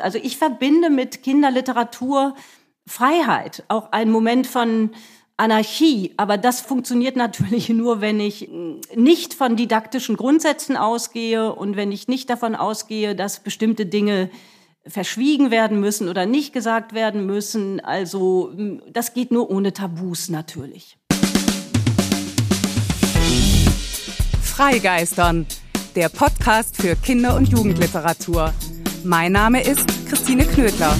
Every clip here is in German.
Also ich verbinde mit Kinderliteratur Freiheit, auch ein Moment von Anarchie. Aber das funktioniert natürlich nur, wenn ich nicht von didaktischen Grundsätzen ausgehe und wenn ich nicht davon ausgehe, dass bestimmte Dinge verschwiegen werden müssen oder nicht gesagt werden müssen. Also das geht nur ohne Tabus natürlich. Freigeistern, der Podcast für Kinder- und Jugendliteratur. Mein Name ist Christine Knödler.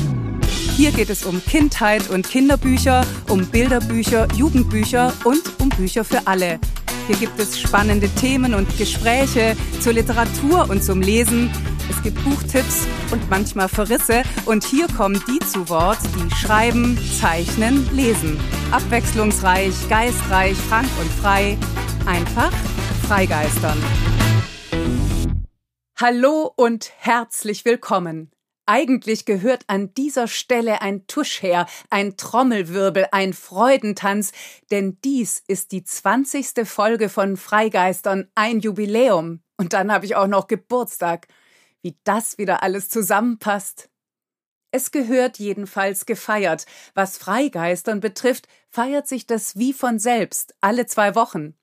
Hier geht es um Kindheit und Kinderbücher, um Bilderbücher, Jugendbücher und um Bücher für alle. Hier gibt es spannende Themen und Gespräche zur Literatur und zum Lesen. Es gibt Buchtipps und manchmal Verrisse. Und hier kommen die zu Wort, die schreiben, zeichnen, lesen. Abwechslungsreich, geistreich, frank und frei. Einfach freigeistern. Hallo und herzlich willkommen. Eigentlich gehört an dieser Stelle ein Tusch her, ein Trommelwirbel, ein Freudentanz, denn dies ist die zwanzigste Folge von Freigeistern, ein Jubiläum. Und dann habe ich auch noch Geburtstag. Wie das wieder alles zusammenpasst. Es gehört jedenfalls gefeiert. Was Freigeistern betrifft, feiert sich das wie von selbst, alle zwei Wochen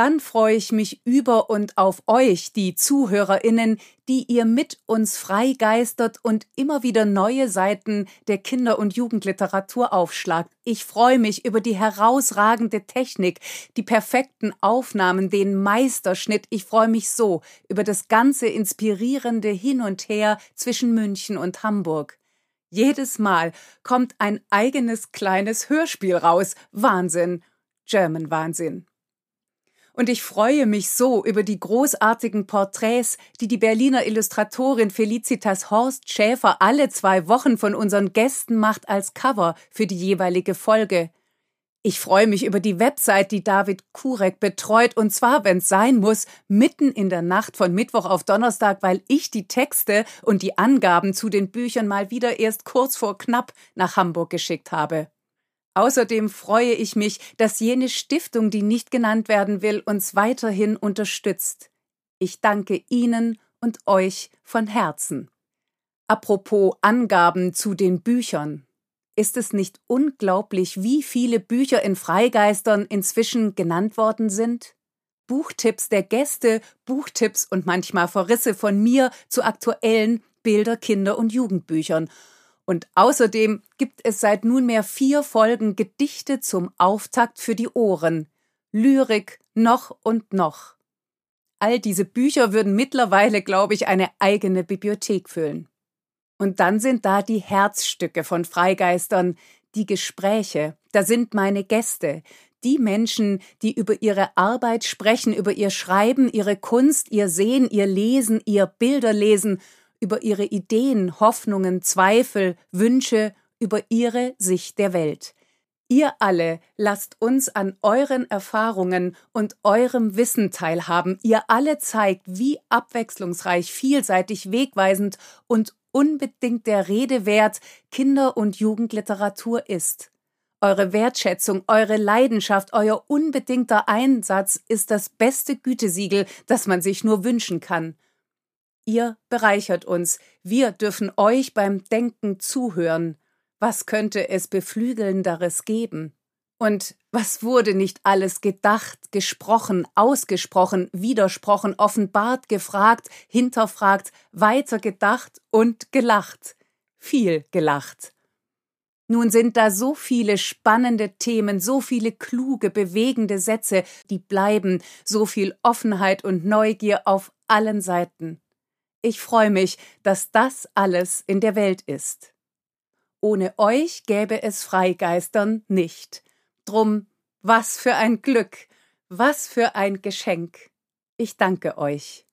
dann freue ich mich über und auf euch, die Zuhörerinnen, die ihr mit uns freigeistert und immer wieder neue Seiten der Kinder- und Jugendliteratur aufschlagt. Ich freue mich über die herausragende Technik, die perfekten Aufnahmen, den Meisterschnitt. Ich freue mich so über das ganze inspirierende Hin und Her zwischen München und Hamburg. Jedes Mal kommt ein eigenes kleines Hörspiel raus. Wahnsinn. German Wahnsinn. Und ich freue mich so über die großartigen Porträts, die die Berliner Illustratorin Felicitas Horst Schäfer alle zwei Wochen von unseren Gästen macht als Cover für die jeweilige Folge. Ich freue mich über die Website, die David Kurek betreut, und zwar, wenn es sein muss, mitten in der Nacht von Mittwoch auf Donnerstag, weil ich die Texte und die Angaben zu den Büchern mal wieder erst kurz vor knapp nach Hamburg geschickt habe. Außerdem freue ich mich, dass jene Stiftung, die nicht genannt werden will, uns weiterhin unterstützt. Ich danke Ihnen und euch von Herzen. Apropos Angaben zu den Büchern. Ist es nicht unglaublich, wie viele Bücher in Freigeistern inzwischen genannt worden sind? Buchtipps der Gäste, Buchtipps und manchmal Verrisse von mir zu aktuellen Bilder-, Kinder- und Jugendbüchern. Und außerdem gibt es seit nunmehr vier Folgen Gedichte zum Auftakt für die Ohren. Lyrik noch und noch. All diese Bücher würden mittlerweile, glaube ich, eine eigene Bibliothek füllen. Und dann sind da die Herzstücke von Freigeistern, die Gespräche, da sind meine Gäste, die Menschen, die über ihre Arbeit sprechen, über ihr Schreiben, ihre Kunst, ihr Sehen, ihr Lesen, ihr Bilderlesen über ihre Ideen, Hoffnungen, Zweifel, Wünsche, über ihre Sicht der Welt. Ihr alle lasst uns an euren Erfahrungen und eurem Wissen teilhaben. Ihr alle zeigt, wie abwechslungsreich, vielseitig, wegweisend und unbedingt der Rede wert Kinder- und Jugendliteratur ist. Eure Wertschätzung, eure Leidenschaft, euer unbedingter Einsatz ist das beste Gütesiegel, das man sich nur wünschen kann. Ihr bereichert uns, wir dürfen euch beim Denken zuhören. Was könnte es beflügelnderes geben? Und was wurde nicht alles gedacht, gesprochen, ausgesprochen, widersprochen, offenbart, gefragt, hinterfragt, weitergedacht und gelacht. Viel gelacht. Nun sind da so viele spannende Themen, so viele kluge, bewegende Sätze, die bleiben, so viel Offenheit und Neugier auf allen Seiten. Ich freue mich, dass das alles in der Welt ist. Ohne euch gäbe es Freigeistern nicht. Drum, was für ein Glück, was für ein Geschenk. Ich danke euch.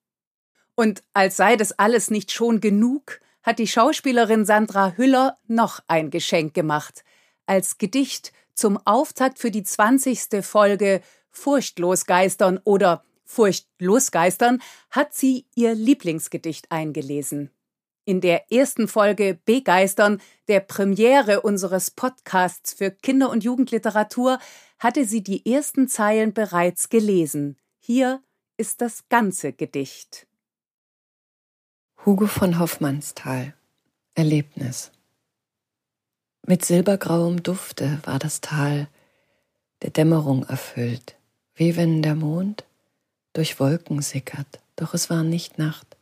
Und als sei das alles nicht schon genug, hat die Schauspielerin Sandra Hüller noch ein Geschenk gemacht. Als Gedicht zum Auftakt für die zwanzigste Folge Furchtlos Geistern oder Furchtlos Geistern hat sie ihr Lieblingsgedicht eingelesen. In der ersten Folge Begeistern, der Premiere unseres Podcasts für Kinder- und Jugendliteratur, hatte sie die ersten Zeilen bereits gelesen. Hier ist das ganze Gedicht. Hugo von Hoffmannsthal Erlebnis. Mit silbergrauem Dufte war das Tal der Dämmerung erfüllt, wie wenn der Mond durch Wolken sickert, doch es war nicht Nacht.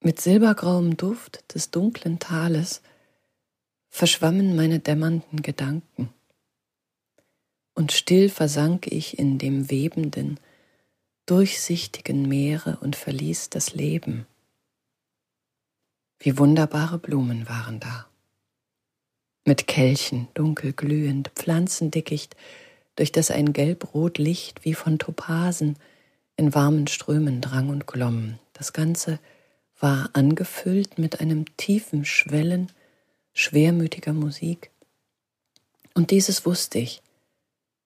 Mit silbergrauem Duft des dunklen Tales verschwammen meine dämmernden Gedanken, und still versank ich in dem webenden, durchsichtigen Meere und verließ das Leben. Wie wunderbare Blumen waren da. Mit Kelchen, dunkel glühend, Pflanzendickicht, durch das ein gelb-rot Licht wie von Topasen in warmen Strömen drang und glomm. Das Ganze war angefüllt mit einem tiefen Schwellen schwermütiger Musik. Und dieses wusste ich,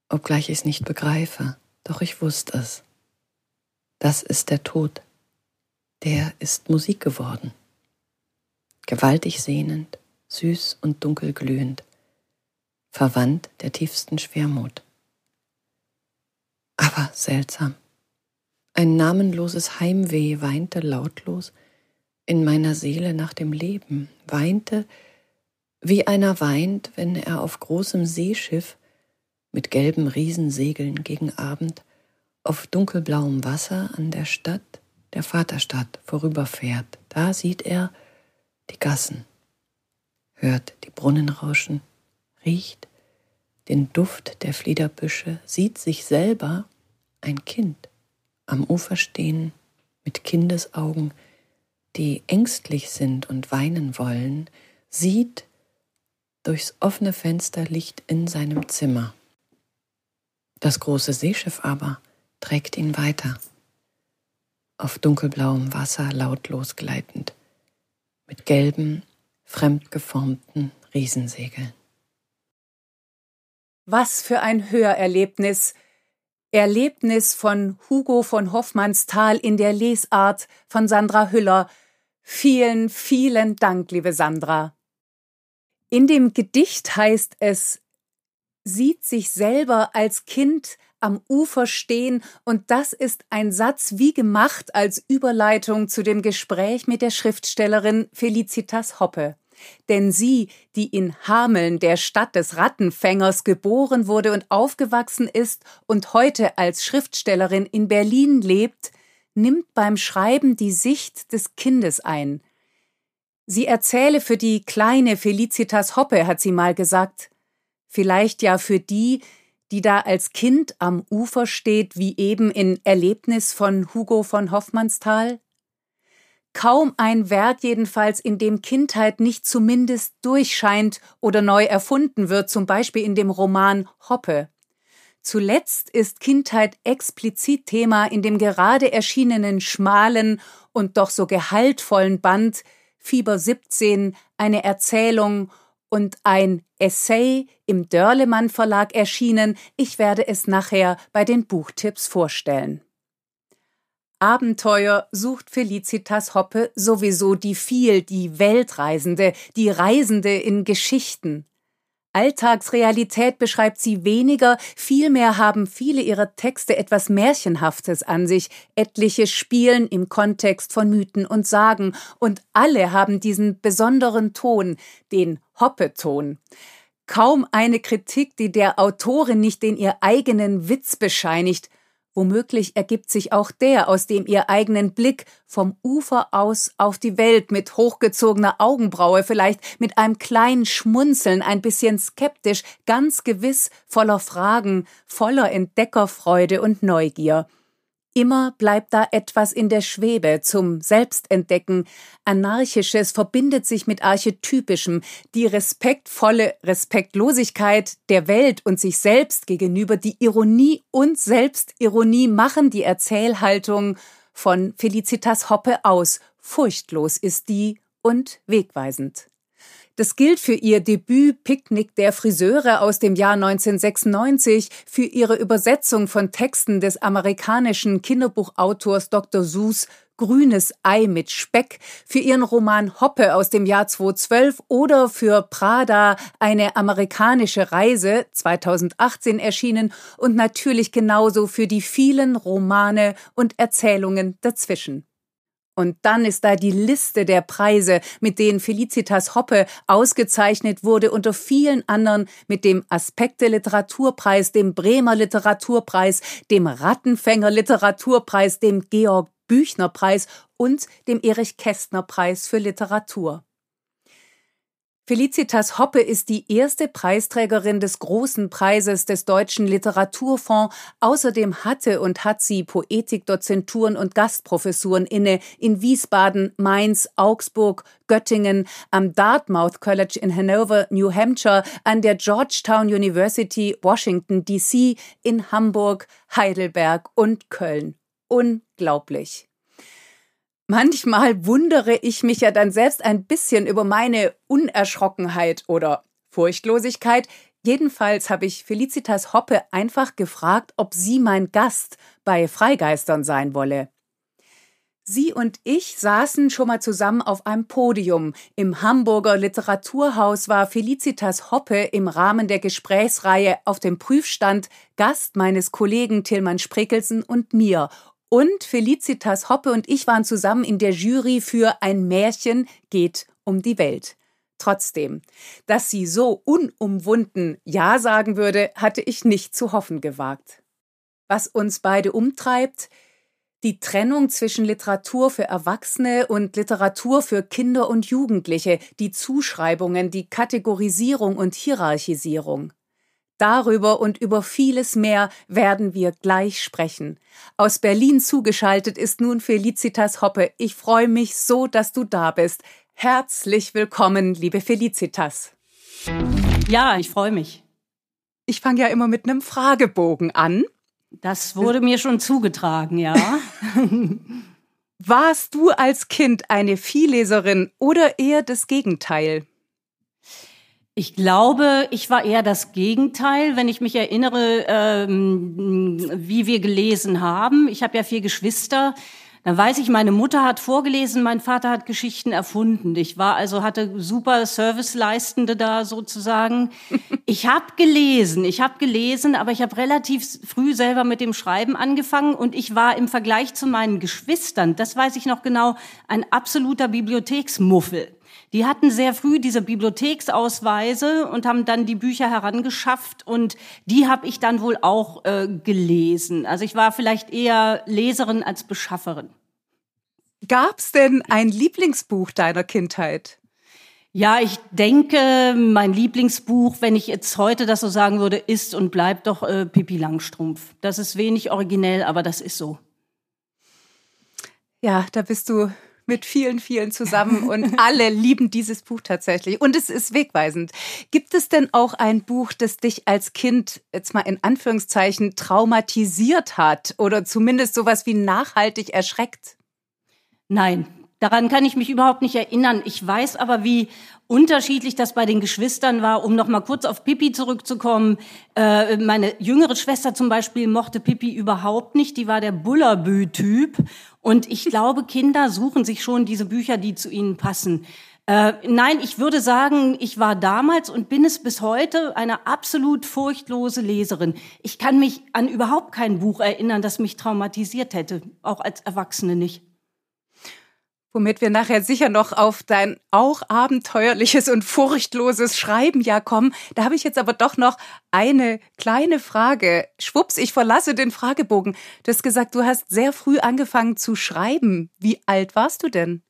obgleich ich es nicht begreife, doch ich wusste es. Das ist der Tod. Der ist Musik geworden gewaltig sehnend, süß und dunkel glühend, verwandt der tiefsten Schwermut. Aber seltsam. Ein namenloses Heimweh weinte lautlos in meiner Seele nach dem Leben, weinte, wie einer weint, wenn er auf großem Seeschiff mit gelben Riesensegeln gegen Abend auf dunkelblauem Wasser an der Stadt, der Vaterstadt, vorüberfährt. Da sieht er, die Gassen, hört die Brunnen rauschen, riecht den Duft der Fliederbüsche, sieht sich selber ein Kind am Ufer stehen mit Kindesaugen, die ängstlich sind und weinen wollen, sieht durchs offene Fenster Licht in seinem Zimmer. Das große Seeschiff aber trägt ihn weiter, auf dunkelblauem Wasser lautlos gleitend mit gelben, fremdgeformten Riesensegeln. Was für ein Hörerlebnis! Erlebnis von Hugo von Hoffmannsthal in der Lesart von Sandra Hüller. Vielen, vielen Dank, liebe Sandra. In dem Gedicht heißt es, sieht sich selber als Kind am Ufer stehen, und das ist ein Satz wie gemacht als Überleitung zu dem Gespräch mit der Schriftstellerin Felicitas Hoppe. Denn sie, die in Hameln, der Stadt des Rattenfängers, geboren wurde und aufgewachsen ist und heute als Schriftstellerin in Berlin lebt, nimmt beim Schreiben die Sicht des Kindes ein. Sie erzähle für die kleine Felicitas Hoppe, hat sie mal gesagt, vielleicht ja für die, die da als Kind am Ufer steht, wie eben in Erlebnis von Hugo von Hoffmannsthal? Kaum ein Werk jedenfalls, in dem Kindheit nicht zumindest durchscheint oder neu erfunden wird, zum Beispiel in dem Roman Hoppe. Zuletzt ist Kindheit explizit Thema in dem gerade erschienenen schmalen und doch so gehaltvollen Band Fieber 17, eine Erzählung und ein Essay im Dörlemann Verlag erschienen. Ich werde es nachher bei den Buchtipps vorstellen. Abenteuer sucht Felicitas Hoppe sowieso die viel, die Weltreisende, die Reisende in Geschichten. Alltagsrealität beschreibt sie weniger, vielmehr haben viele ihrer Texte etwas Märchenhaftes an sich, etliche spielen im Kontext von Mythen und Sagen, und alle haben diesen besonderen Ton, den Hoppeton. Kaum eine Kritik, die der Autorin nicht den ihr eigenen Witz bescheinigt, Womöglich ergibt sich auch der aus dem ihr eigenen Blick vom Ufer aus auf die Welt mit hochgezogener Augenbraue, vielleicht mit einem kleinen Schmunzeln, ein bisschen skeptisch, ganz gewiss voller Fragen, voller Entdeckerfreude und Neugier. Immer bleibt da etwas in der Schwebe zum Selbstentdecken. Anarchisches verbindet sich mit Archetypischem. Die respektvolle Respektlosigkeit der Welt und sich selbst gegenüber, die Ironie und Selbstironie machen die Erzählhaltung von Felicitas Hoppe aus. Furchtlos ist die und wegweisend. Das gilt für ihr Debüt Picknick der Friseure aus dem Jahr 1996, für ihre Übersetzung von Texten des amerikanischen Kinderbuchautors Dr. Seuss Grünes Ei mit Speck, für ihren Roman Hoppe aus dem Jahr 2012 oder für Prada eine amerikanische Reise 2018 erschienen und natürlich genauso für die vielen Romane und Erzählungen dazwischen. Und dann ist da die Liste der Preise, mit denen Felicitas Hoppe ausgezeichnet wurde, unter vielen anderen mit dem Aspekte Literaturpreis, dem Bremer Literaturpreis, dem Rattenfänger Literaturpreis, dem Georg Büchner Preis und dem Erich Kästner Preis für Literatur. Felicitas Hoppe ist die erste Preisträgerin des Großen Preises des Deutschen Literaturfonds. Außerdem hatte und hat sie Poetikdozenturen und Gastprofessuren inne in Wiesbaden, Mainz, Augsburg, Göttingen, am Dartmouth College in Hanover, New Hampshire, an der Georgetown University, Washington, D.C., in Hamburg, Heidelberg und Köln. Unglaublich. Manchmal wundere ich mich ja dann selbst ein bisschen über meine Unerschrockenheit oder Furchtlosigkeit. Jedenfalls habe ich Felicitas Hoppe einfach gefragt, ob sie mein Gast bei Freigeistern sein wolle. Sie und ich saßen schon mal zusammen auf einem Podium. Im Hamburger Literaturhaus war Felicitas Hoppe im Rahmen der Gesprächsreihe auf dem Prüfstand Gast meines Kollegen Tillmann Sprickelsen und mir und Felicitas Hoppe und ich waren zusammen in der Jury für Ein Märchen geht um die Welt. Trotzdem, dass sie so unumwunden Ja sagen würde, hatte ich nicht zu hoffen gewagt. Was uns beide umtreibt, die Trennung zwischen Literatur für Erwachsene und Literatur für Kinder und Jugendliche, die Zuschreibungen, die Kategorisierung und Hierarchisierung. Darüber und über vieles mehr werden wir gleich sprechen. Aus Berlin zugeschaltet ist nun Felicitas Hoppe. Ich freue mich so, dass du da bist. Herzlich willkommen, liebe Felicitas. Ja, ich freue mich. Ich fange ja immer mit einem Fragebogen an. Das wurde mir schon zugetragen, ja. Warst du als Kind eine Vielleserin oder eher das Gegenteil? Ich glaube, ich war eher das Gegenteil, wenn ich mich erinnere, ähm, wie wir gelesen haben. Ich habe ja vier Geschwister. Dann weiß ich, meine Mutter hat vorgelesen, mein Vater hat Geschichten erfunden. Ich war also hatte super Serviceleistende da sozusagen. Ich habe gelesen, ich habe gelesen, aber ich habe relativ früh selber mit dem Schreiben angefangen und ich war im Vergleich zu meinen Geschwistern, das weiß ich noch genau, ein absoluter Bibliotheksmuffel. Die hatten sehr früh diese Bibliotheksausweise und haben dann die Bücher herangeschafft und die habe ich dann wohl auch äh, gelesen. Also ich war vielleicht eher Leserin als Beschafferin. Gab's denn ein Lieblingsbuch deiner Kindheit? Ja, ich denke, mein Lieblingsbuch, wenn ich jetzt heute das so sagen würde, ist und bleibt doch äh, Pippi Langstrumpf. Das ist wenig originell, aber das ist so. Ja, da bist du mit vielen, vielen zusammen und alle lieben dieses Buch tatsächlich. Und es ist wegweisend. Gibt es denn auch ein Buch, das dich als Kind jetzt mal in Anführungszeichen traumatisiert hat oder zumindest sowas wie nachhaltig erschreckt? Nein, daran kann ich mich überhaupt nicht erinnern. Ich weiß aber, wie unterschiedlich das bei den Geschwistern war. Um noch mal kurz auf Pippi zurückzukommen. Äh, meine jüngere Schwester zum Beispiel mochte Pippi überhaupt nicht. Die war der Bullabü-Typ. Und ich glaube, Kinder suchen sich schon diese Bücher, die zu ihnen passen. Äh, nein, ich würde sagen, ich war damals und bin es bis heute eine absolut furchtlose Leserin. Ich kann mich an überhaupt kein Buch erinnern, das mich traumatisiert hätte, auch als Erwachsene nicht womit wir nachher sicher noch auf dein auch abenteuerliches und furchtloses Schreiben ja kommen. Da habe ich jetzt aber doch noch eine kleine Frage. Schwupps, ich verlasse den Fragebogen. Du hast gesagt, du hast sehr früh angefangen zu schreiben. Wie alt warst du denn?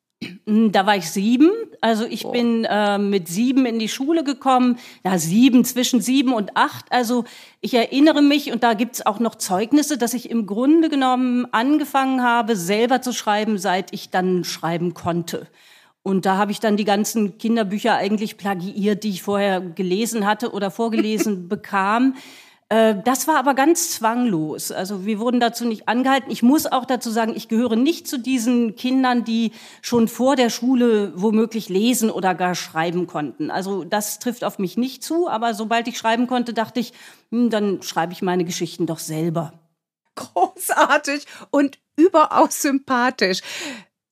Hm, da war ich sieben. Also ich oh. bin äh, mit sieben in die Schule gekommen. Ja, sieben, zwischen sieben und acht. Also ich erinnere mich, und da gibt's auch noch Zeugnisse, dass ich im Grunde genommen angefangen habe, selber zu schreiben, seit ich dann schreiben konnte. Und da habe ich dann die ganzen Kinderbücher eigentlich plagiiert, die ich vorher gelesen hatte oder vorgelesen bekam. Äh, das war aber ganz zwanglos. Also wir wurden dazu nicht angehalten. Ich muss auch dazu sagen, ich gehöre nicht zu diesen Kindern, die schon vor der Schule womöglich lesen oder gar schreiben konnten. Also das trifft auf mich nicht zu. Aber sobald ich schreiben konnte, dachte ich, hm, dann schreibe ich meine Geschichten doch selber. Großartig und überaus sympathisch.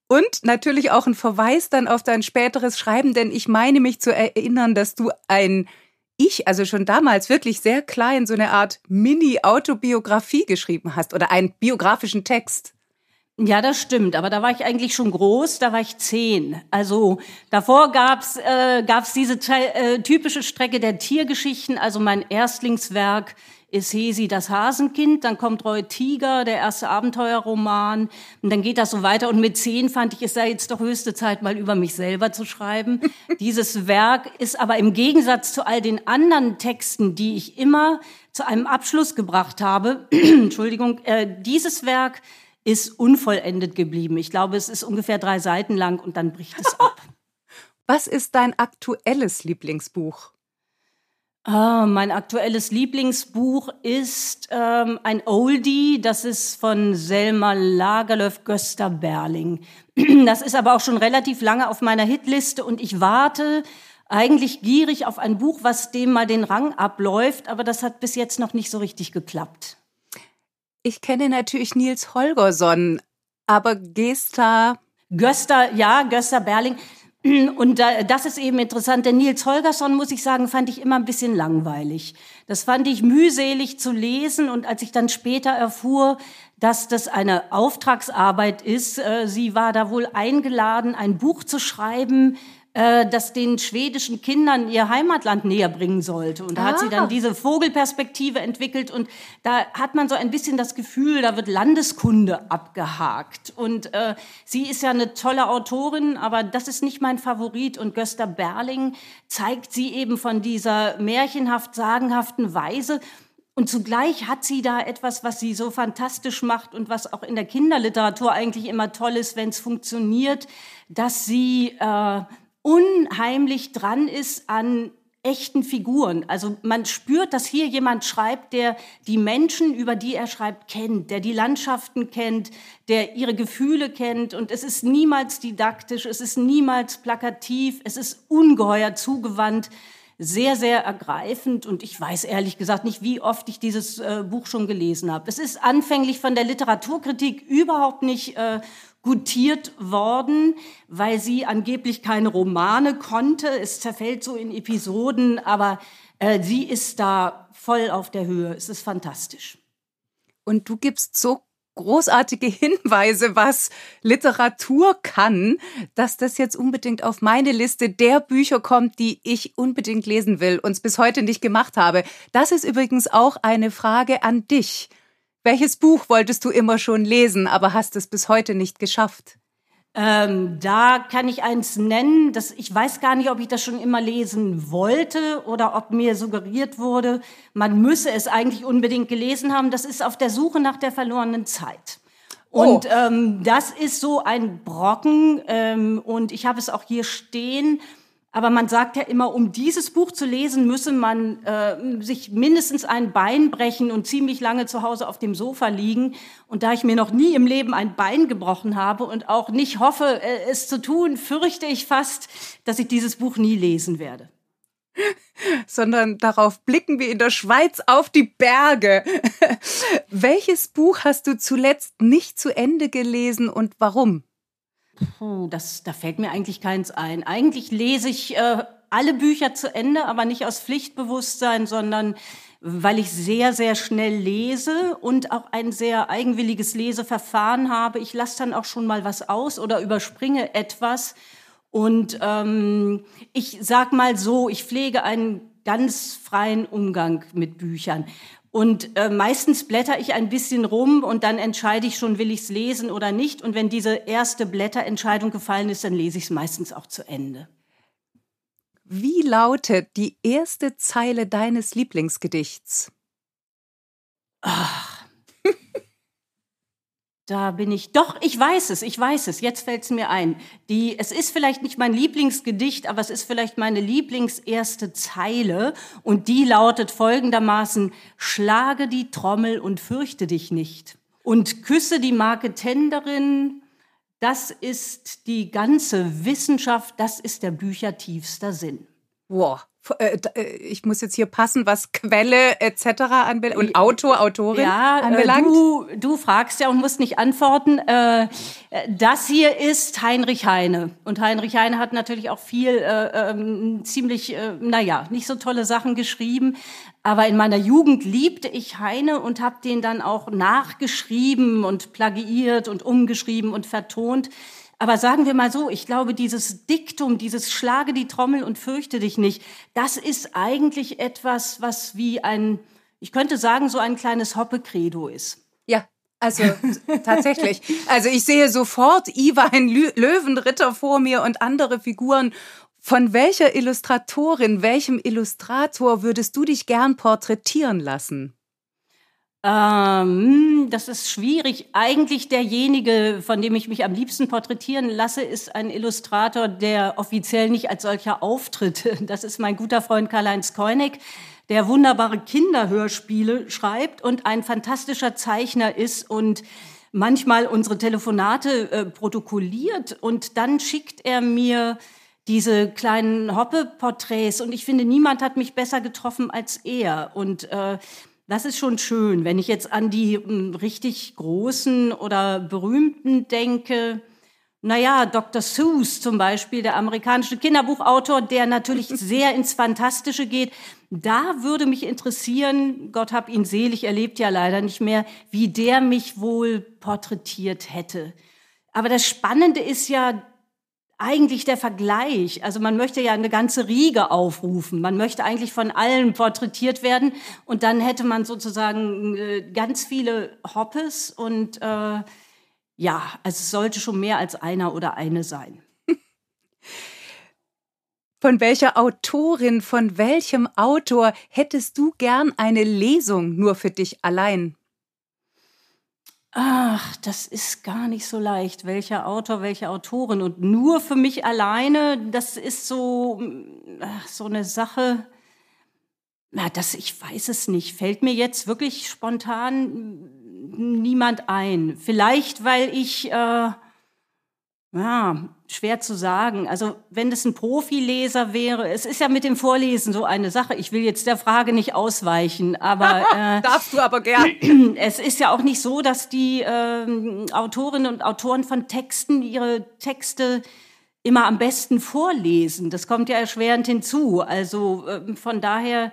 Und natürlich auch ein Verweis dann auf dein späteres Schreiben, denn ich meine mich zu erinnern, dass du ein ich, also schon damals wirklich sehr klein, so eine Art Mini-Autobiografie geschrieben hast oder einen biografischen Text. Ja, das stimmt. Aber da war ich eigentlich schon groß, da war ich zehn. Also davor gab's äh, gab's diese äh, typische Strecke der Tiergeschichten. Also mein Erstlingswerk ist Hesi das Hasenkind, dann kommt Roy Tiger, der erste Abenteuerroman, und dann geht das so weiter. Und mit zehn fand ich, es sei jetzt doch höchste Zeit, mal über mich selber zu schreiben. Dieses Werk ist aber im Gegensatz zu all den anderen Texten, die ich immer zu einem Abschluss gebracht habe, Entschuldigung, äh, dieses Werk ist unvollendet geblieben. Ich glaube, es ist ungefähr drei Seiten lang und dann bricht es ab. Was ist dein aktuelles Lieblingsbuch? Ah, mein aktuelles Lieblingsbuch ist ähm, ein Oldie, das ist von Selma Lagerlöf Gösta Berling. Das ist aber auch schon relativ lange auf meiner Hitliste und ich warte eigentlich gierig auf ein Buch, was dem mal den Rang abläuft, aber das hat bis jetzt noch nicht so richtig geklappt. Ich kenne natürlich Nils Holgersson, aber Gesta. Gösta, ja, Gösta Berling. Und das ist eben interessant, denn Nils Holgersson, muss ich sagen, fand ich immer ein bisschen langweilig. Das fand ich mühselig zu lesen und als ich dann später erfuhr, dass das eine Auftragsarbeit ist, äh, sie war da wohl eingeladen, ein Buch zu schreiben, äh, das den schwedischen Kindern ihr Heimatland näher bringen sollte. Und da ah. hat sie dann ah. diese Vogelperspektive entwickelt und da hat man so ein bisschen das Gefühl, da wird Landeskunde abgehakt. Und äh, sie ist ja eine tolle Autorin, aber das ist nicht mein Favorit. Und Gösta Berling zeigt sie eben von dieser märchenhaft sagenhaften Weise. Und zugleich hat sie da etwas, was sie so fantastisch macht und was auch in der Kinderliteratur eigentlich immer toll ist, wenn es funktioniert, dass sie äh, unheimlich dran ist an echten Figuren. Also man spürt, dass hier jemand schreibt, der die Menschen, über die er schreibt, kennt, der die Landschaften kennt, der ihre Gefühle kennt. Und es ist niemals didaktisch, es ist niemals plakativ, es ist ungeheuer zugewandt, sehr, sehr ergreifend. Und ich weiß ehrlich gesagt nicht, wie oft ich dieses äh, Buch schon gelesen habe. Es ist anfänglich von der Literaturkritik überhaupt nicht äh, gutiert worden, weil sie angeblich keine Romane konnte. Es zerfällt so in Episoden, aber äh, sie ist da voll auf der Höhe. Es ist fantastisch. Und du gibst so großartige Hinweise, was Literatur kann, dass das jetzt unbedingt auf meine Liste der Bücher kommt, die ich unbedingt lesen will und es bis heute nicht gemacht habe. Das ist übrigens auch eine Frage an dich. Welches Buch wolltest du immer schon lesen, aber hast es bis heute nicht geschafft? Ähm, da kann ich eins nennen, das, ich weiß gar nicht, ob ich das schon immer lesen wollte oder ob mir suggeriert wurde, man müsse es eigentlich unbedingt gelesen haben. Das ist auf der Suche nach der verlorenen Zeit. Und oh. ähm, das ist so ein Brocken ähm, und ich habe es auch hier stehen. Aber man sagt ja immer, um dieses Buch zu lesen, müsse man äh, sich mindestens ein Bein brechen und ziemlich lange zu Hause auf dem Sofa liegen. Und da ich mir noch nie im Leben ein Bein gebrochen habe und auch nicht hoffe, äh, es zu tun, fürchte ich fast, dass ich dieses Buch nie lesen werde. Sondern darauf blicken wir in der Schweiz auf die Berge. Welches Buch hast du zuletzt nicht zu Ende gelesen und warum? Puh, das, da fällt mir eigentlich keins ein. Eigentlich lese ich äh, alle Bücher zu Ende, aber nicht aus Pflichtbewusstsein, sondern weil ich sehr, sehr schnell lese und auch ein sehr eigenwilliges Leseverfahren habe. Ich lasse dann auch schon mal was aus oder überspringe etwas. Und ähm, ich sag mal so, ich pflege einen ganz freien Umgang mit Büchern. Und äh, meistens blätter ich ein bisschen rum und dann entscheide ich schon, will ich es lesen oder nicht. Und wenn diese erste Blätterentscheidung gefallen ist, dann lese ich es meistens auch zu Ende. Wie lautet die erste Zeile deines Lieblingsgedichts? Ach. Da bin ich. Doch, ich weiß es, ich weiß es. Jetzt fällt es mir ein. Die, es ist vielleicht nicht mein Lieblingsgedicht, aber es ist vielleicht meine Lieblingserste Zeile. Und die lautet folgendermaßen, schlage die Trommel und fürchte dich nicht. Und küsse die Marketenderin. Das ist die ganze Wissenschaft, das ist der Bücher tiefster Sinn. Wow, ich muss jetzt hier passen, was Quelle etc. anbelangt und Autor, Autorin ja, anbelangt? Du, du fragst ja und musst nicht antworten. Das hier ist Heinrich Heine. Und Heinrich Heine hat natürlich auch viel, äh, ähm, ziemlich, äh, naja, nicht so tolle Sachen geschrieben. Aber in meiner Jugend liebte ich Heine und habe den dann auch nachgeschrieben und plagiiert und umgeschrieben und vertont. Aber sagen wir mal so, ich glaube, dieses Diktum, dieses Schlage die Trommel und fürchte dich nicht, das ist eigentlich etwas, was wie ein, ich könnte sagen, so ein kleines Hoppe-Credo ist. Ja, also tatsächlich. Also ich sehe sofort Iwan Löwenritter vor mir und andere Figuren. Von welcher Illustratorin, welchem Illustrator würdest du dich gern porträtieren lassen? Ähm, das ist schwierig. Eigentlich derjenige, von dem ich mich am liebsten porträtieren lasse, ist ein Illustrator, der offiziell nicht als solcher auftritt. Das ist mein guter Freund Karl-Heinz Koenig, der wunderbare Kinderhörspiele schreibt und ein fantastischer Zeichner ist und manchmal unsere Telefonate äh, protokolliert und dann schickt er mir diese kleinen Hoppe-Porträts und ich finde, niemand hat mich besser getroffen als er und äh, das ist schon schön. Wenn ich jetzt an die m, hm, richtig großen oder berühmten denke, naja, Dr. Seuss zum Beispiel, der amerikanische Kinderbuchautor, der natürlich sehr ins Fantastische geht. Da würde mich interessieren, Gott hab ihn selig, er lebt ja leider nicht mehr, wie der mich wohl porträtiert hätte. Aber das Spannende ist ja, eigentlich der Vergleich. Also man möchte ja eine ganze Riege aufrufen. Man möchte eigentlich von allen porträtiert werden. Und dann hätte man sozusagen äh, ganz viele Hoppes. Und äh, ja, also es sollte schon mehr als einer oder eine sein. Von welcher Autorin, von welchem Autor hättest du gern eine Lesung nur für dich allein? Ach, das ist gar nicht so leicht. Welcher Autor, welche Autorin und nur für mich alleine, das ist so ach, so eine Sache. Na, das ich weiß es nicht. Fällt mir jetzt wirklich spontan niemand ein. Vielleicht, weil ich äh, ja, schwer zu sagen. Also wenn das ein Profileser wäre, es ist ja mit dem Vorlesen so eine Sache. Ich will jetzt der Frage nicht ausweichen, aber äh, darfst du aber gern. Es ist ja auch nicht so, dass die äh, Autorinnen und Autoren von Texten ihre Texte immer am besten vorlesen. Das kommt ja erschwerend hinzu. Also äh, von daher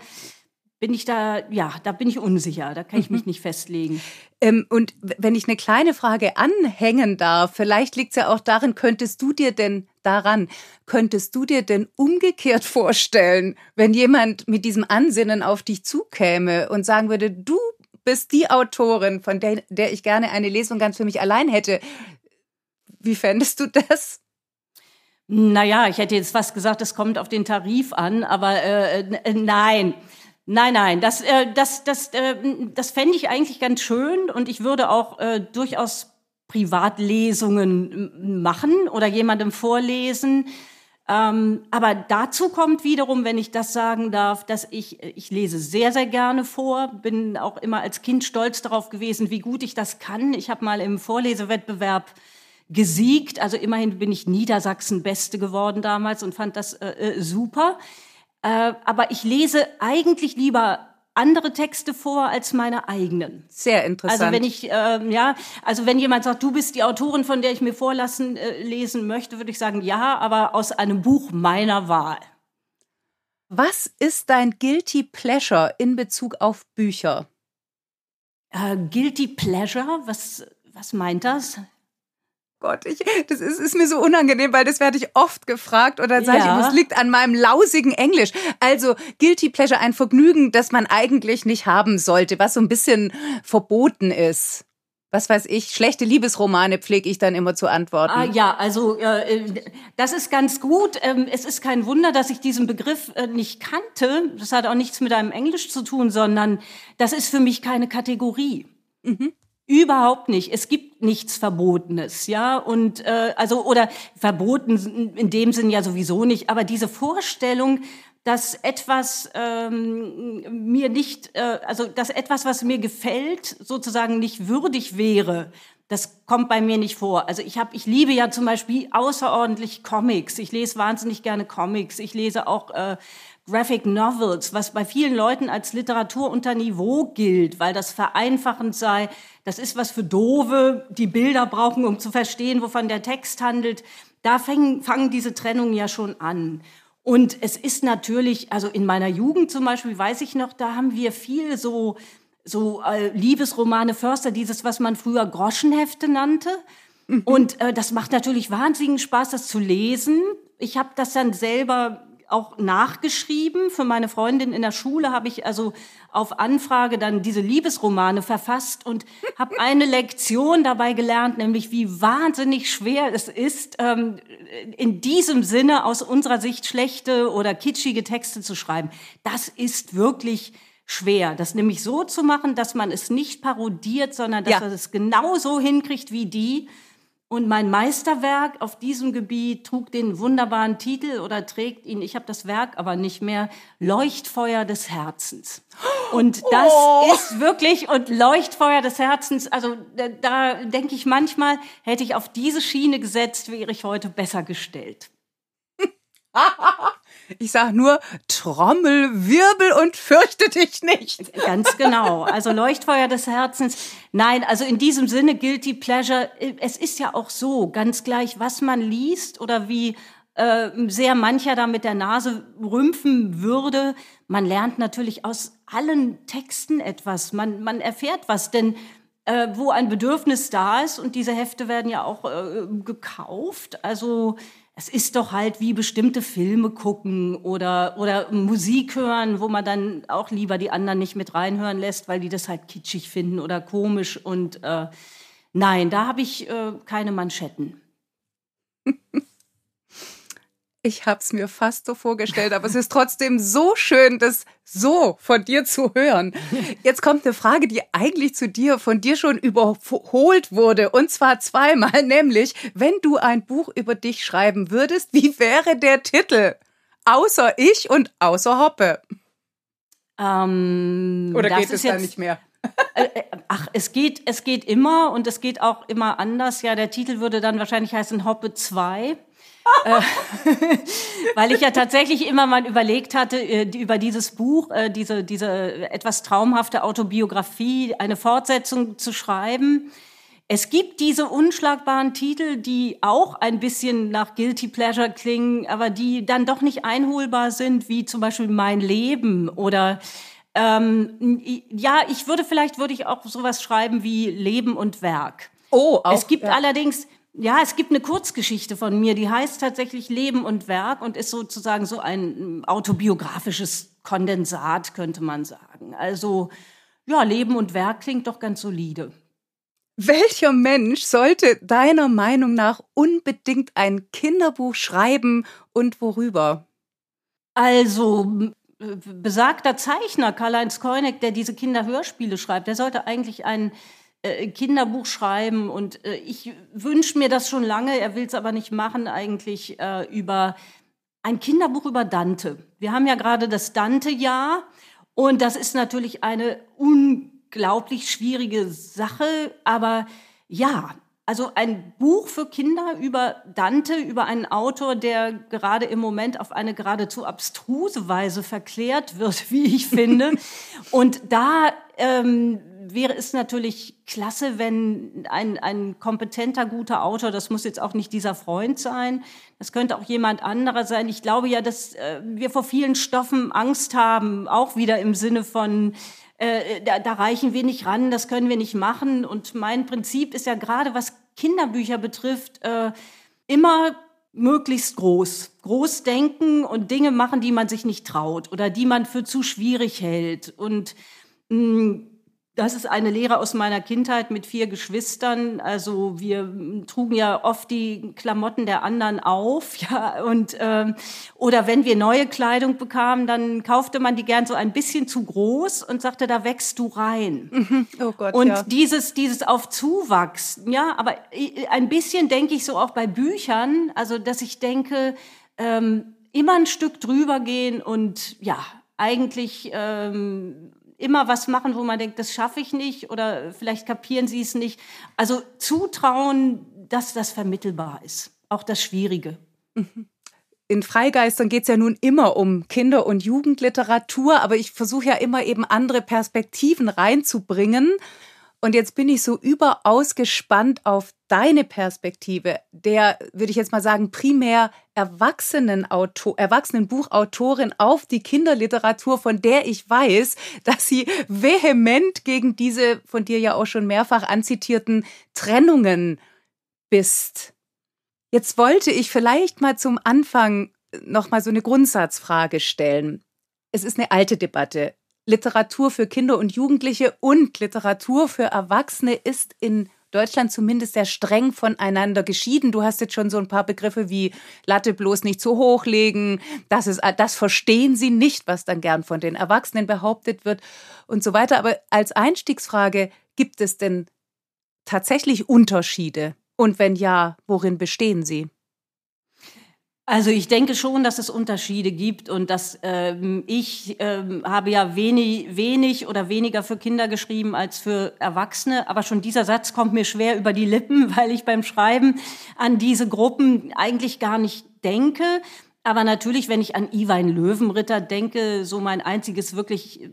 bin ich da, ja, da bin ich unsicher. Da kann ich mich mhm. nicht festlegen. Ähm, und wenn ich eine kleine Frage anhängen darf, vielleicht liegt es ja auch darin, könntest du dir denn daran, könntest du dir denn umgekehrt vorstellen, wenn jemand mit diesem Ansinnen auf dich zukäme und sagen würde, du bist die Autorin, von der, der ich gerne eine Lesung ganz für mich allein hätte. Wie fändest du das? Naja, ich hätte jetzt fast gesagt, es kommt auf den Tarif an, aber äh, äh nein. Nein, nein, das, äh, das, das, äh, das fände ich eigentlich ganz schön und ich würde auch äh, durchaus Privatlesungen machen oder jemandem vorlesen. Ähm, aber dazu kommt wiederum, wenn ich das sagen darf, dass ich, ich lese sehr, sehr gerne vor, bin auch immer als Kind stolz darauf gewesen, wie gut ich das kann. Ich habe mal im Vorlesewettbewerb gesiegt, also immerhin bin ich Niedersachsen Beste geworden damals und fand das äh, äh super. Äh, aber ich lese eigentlich lieber andere Texte vor als meine eigenen. Sehr interessant. Also wenn ich äh, ja, also wenn jemand sagt, du bist die Autorin, von der ich mir vorlassen äh, lesen möchte, würde ich sagen, ja, aber aus einem Buch meiner Wahl. Was ist dein guilty pleasure in Bezug auf Bücher? Äh, guilty pleasure, was was meint das? Gott, ich, das ist, ist mir so unangenehm, weil das werde ich oft gefragt dann sage ja. ich, es liegt an meinem lausigen Englisch. Also Guilty Pleasure, ein Vergnügen, das man eigentlich nicht haben sollte, was so ein bisschen verboten ist. Was weiß ich, schlechte Liebesromane pflege ich dann immer zu antworten. Ah, ja, also äh, das ist ganz gut. Ähm, es ist kein Wunder, dass ich diesen Begriff äh, nicht kannte. Das hat auch nichts mit einem Englisch zu tun, sondern das ist für mich keine Kategorie. Mhm. Überhaupt nicht. Es gibt nichts Verbotenes, ja. Und äh, also oder verboten in dem Sinn ja sowieso nicht. Aber diese Vorstellung, dass etwas ähm, mir nicht, äh, also dass etwas, was mir gefällt, sozusagen nicht würdig wäre, Das kommt bei mir nicht vor. Also ich habe, ich liebe ja zum Beispiel außerordentlich Comics. Ich lese wahnsinnig gerne Comics. Ich lese auch äh, Graphic Novels, was bei vielen Leuten als Literatur unter Niveau gilt, weil das vereinfachend sei. Das ist was für Dove, die Bilder brauchen, um zu verstehen, wovon der Text handelt. Da fangen, fangen diese Trennungen ja schon an. Und es ist natürlich, also in meiner Jugend zum Beispiel, weiß ich noch, da haben wir viel so, so äh, Liebesromane Förster, dieses, was man früher Groschenhefte nannte. Mhm. Und äh, das macht natürlich wahnsinnigen Spaß, das zu lesen. Ich habe das dann selber auch nachgeschrieben. Für meine Freundin in der Schule habe ich also auf Anfrage dann diese Liebesromane verfasst und habe eine Lektion dabei gelernt, nämlich wie wahnsinnig schwer es ist, ähm, in diesem Sinne aus unserer Sicht schlechte oder kitschige Texte zu schreiben. Das ist wirklich schwer, das nämlich so zu machen, dass man es nicht parodiert, sondern dass ja. man es genauso hinkriegt wie die. Und mein Meisterwerk auf diesem Gebiet trug den wunderbaren Titel oder trägt ihn, ich habe das Werk aber nicht mehr, Leuchtfeuer des Herzens. Und das oh. ist wirklich, und Leuchtfeuer des Herzens, also da, da denke ich manchmal, hätte ich auf diese Schiene gesetzt, wäre ich heute besser gestellt. Ich sage nur Trommel, Wirbel und fürchte dich nicht. Ganz genau. Also Leuchtfeuer des Herzens. Nein, also in diesem Sinne gilt die Pleasure. Es ist ja auch so, ganz gleich, was man liest oder wie äh, sehr mancher da mit der Nase rümpfen würde. Man lernt natürlich aus allen Texten etwas. Man, man erfährt was, denn äh, wo ein Bedürfnis da ist und diese Hefte werden ja auch äh, gekauft. Also es ist doch halt wie bestimmte Filme gucken oder, oder Musik hören, wo man dann auch lieber die anderen nicht mit reinhören lässt, weil die das halt kitschig finden oder komisch. Und äh, nein, da habe ich äh, keine Manschetten. Ich habe es mir fast so vorgestellt, aber es ist trotzdem so schön, das so von dir zu hören. Jetzt kommt eine Frage, die eigentlich zu dir von dir schon überholt wurde und zwar zweimal, nämlich wenn du ein Buch über dich schreiben würdest, wie wäre der Titel? Außer ich und außer Hoppe. Ähm, Oder geht es da nicht mehr? Äh, äh, ach, es geht, es geht immer und es geht auch immer anders. Ja, der Titel würde dann wahrscheinlich heißen Hoppe 2. Äh, weil ich ja tatsächlich immer mal überlegt hatte, äh, über dieses Buch, äh, diese, diese etwas traumhafte Autobiografie, eine Fortsetzung zu schreiben. Es gibt diese unschlagbaren Titel, die auch ein bisschen nach Guilty Pleasure klingen, aber die dann doch nicht einholbar sind, wie zum Beispiel Mein Leben oder ähm, ja, ich würde vielleicht würde ich auch sowas schreiben wie Leben und Werk. Oh, auch, es gibt ja. allerdings ja, es gibt eine Kurzgeschichte von mir, die heißt tatsächlich Leben und Werk und ist sozusagen so ein autobiografisches Kondensat, könnte man sagen. Also, ja, Leben und Werk klingt doch ganz solide. Welcher Mensch sollte deiner Meinung nach unbedingt ein Kinderbuch schreiben und worüber? Also, besagter Zeichner Karl-Heinz Koenig, der diese Kinderhörspiele schreibt, der sollte eigentlich ein äh, Kinderbuch schreiben und äh, ich wünsche mir das schon lange, er will es aber nicht machen, eigentlich äh, über ein Kinderbuch über Dante. Wir haben ja gerade das Dante-Jahr und das ist natürlich eine unglaublich schwierige Sache, aber ja, also ein Buch für Kinder über Dante, über einen Autor, der gerade im Moment auf eine geradezu abstruse Weise verklärt wird, wie ich finde. Und da ähm, wäre es natürlich klasse, wenn ein, ein kompetenter, guter Autor, das muss jetzt auch nicht dieser Freund sein, das könnte auch jemand anderer sein. Ich glaube ja, dass äh, wir vor vielen Stoffen Angst haben, auch wieder im Sinne von, äh, da, da reichen wir nicht ran, das können wir nicht machen. Und mein Prinzip ist ja gerade, was Kinderbücher betrifft, äh, immer möglichst groß. Groß denken und Dinge machen, die man sich nicht traut oder die man für zu schwierig hält. Und mh, mm, das ist eine Lehre aus meiner Kindheit mit vier Geschwistern. Also wir trugen ja oft die Klamotten der anderen auf, ja und ähm, oder wenn wir neue Kleidung bekamen, dann kaufte man die gern so ein bisschen zu groß und sagte, da wächst du rein. Mhm. Oh Gott, und ja. dieses dieses auf Zuwachs, ja, aber ein bisschen denke ich so auch bei Büchern, also dass ich denke, ähm, immer ein Stück drüber gehen und ja eigentlich ähm, immer was machen, wo man denkt, das schaffe ich nicht oder vielleicht kapieren sie es nicht. Also zutrauen, dass das vermittelbar ist, auch das Schwierige. Mhm in Freigeistern geht es ja nun immer um Kinder- und Jugendliteratur, aber ich versuche ja immer eben andere Perspektiven reinzubringen. Und jetzt bin ich so überaus gespannt auf deine Perspektive, der, würde ich jetzt mal sagen, primär Erwachsenenautor, Erwachsenenbuchautorin auf die Kinderliteratur, von der ich weiß, dass sie vehement gegen diese von dir ja auch schon mehrfach anzitierten Trennungen bist. Jetzt wollte ich vielleicht mal zum Anfang noch mal so eine Grundsatzfrage stellen. Es ist eine alte Debatte. Literatur für Kinder und Jugendliche und Literatur für Erwachsene ist in Deutschland zumindest sehr streng voneinander geschieden. Du hast jetzt schon so ein paar Begriffe wie Latte bloß nicht zu hoch legen. Das ist, das verstehen sie nicht, was dann gern von den Erwachsenen behauptet wird und so weiter. Aber als Einstiegsfrage, gibt es denn tatsächlich Unterschiede? Und wenn ja, worin bestehen sie? Also ich denke schon, dass es Unterschiede gibt und dass ähm, ich ähm, habe ja wenig, wenig oder weniger für Kinder geschrieben als für Erwachsene, aber schon dieser Satz kommt mir schwer über die Lippen, weil ich beim Schreiben an diese Gruppen eigentlich gar nicht denke. Aber natürlich, wenn ich an Iwein Löwenritter denke, so mein einziges wirklich äh,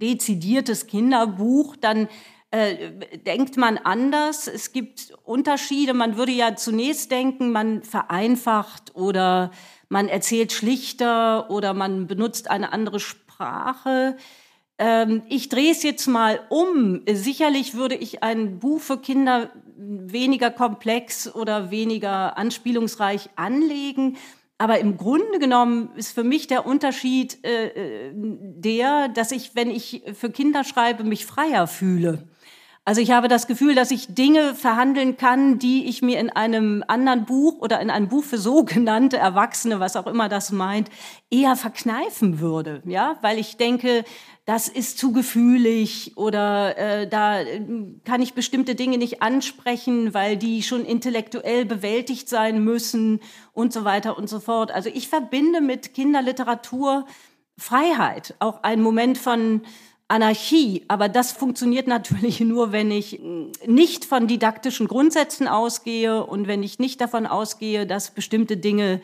dezidiertes Kinderbuch, dann äh, denkt man anders. Es gibt Unterschiede. Man würde ja zunächst denken, man vereinfacht oder man erzählt schlichter oder man benutzt eine andere Sprache. Ähm, ich drehe es jetzt mal um. Sicherlich würde ich ein Buch für Kinder weniger komplex oder weniger anspielungsreich anlegen. Aber im Grunde genommen ist für mich der Unterschied äh, äh der, dass ich, wenn ich für Kinder schreibe, mich freier fühle. Also ich habe das Gefühl, dass ich Dinge verhandeln kann, die ich mir in einem anderen Buch oder in einem Buch für sogenannte Erwachsene, was auch immer das meint, eher verkneifen würde, ja, weil ich denke, das ist zu gefühlig oder äh, da äh, kann ich bestimmte Dinge nicht ansprechen, weil die schon intellektuell bewältigt sein müssen und so weiter und so fort. Also ich verbinde mit Kinderliteratur Freiheit, auch ein Moment von Anarchie. Aber das funktioniert natürlich nur, wenn ich nicht von didaktischen Grundsätzen ausgehe und wenn ich nicht davon ausgehe, dass bestimmte Dinge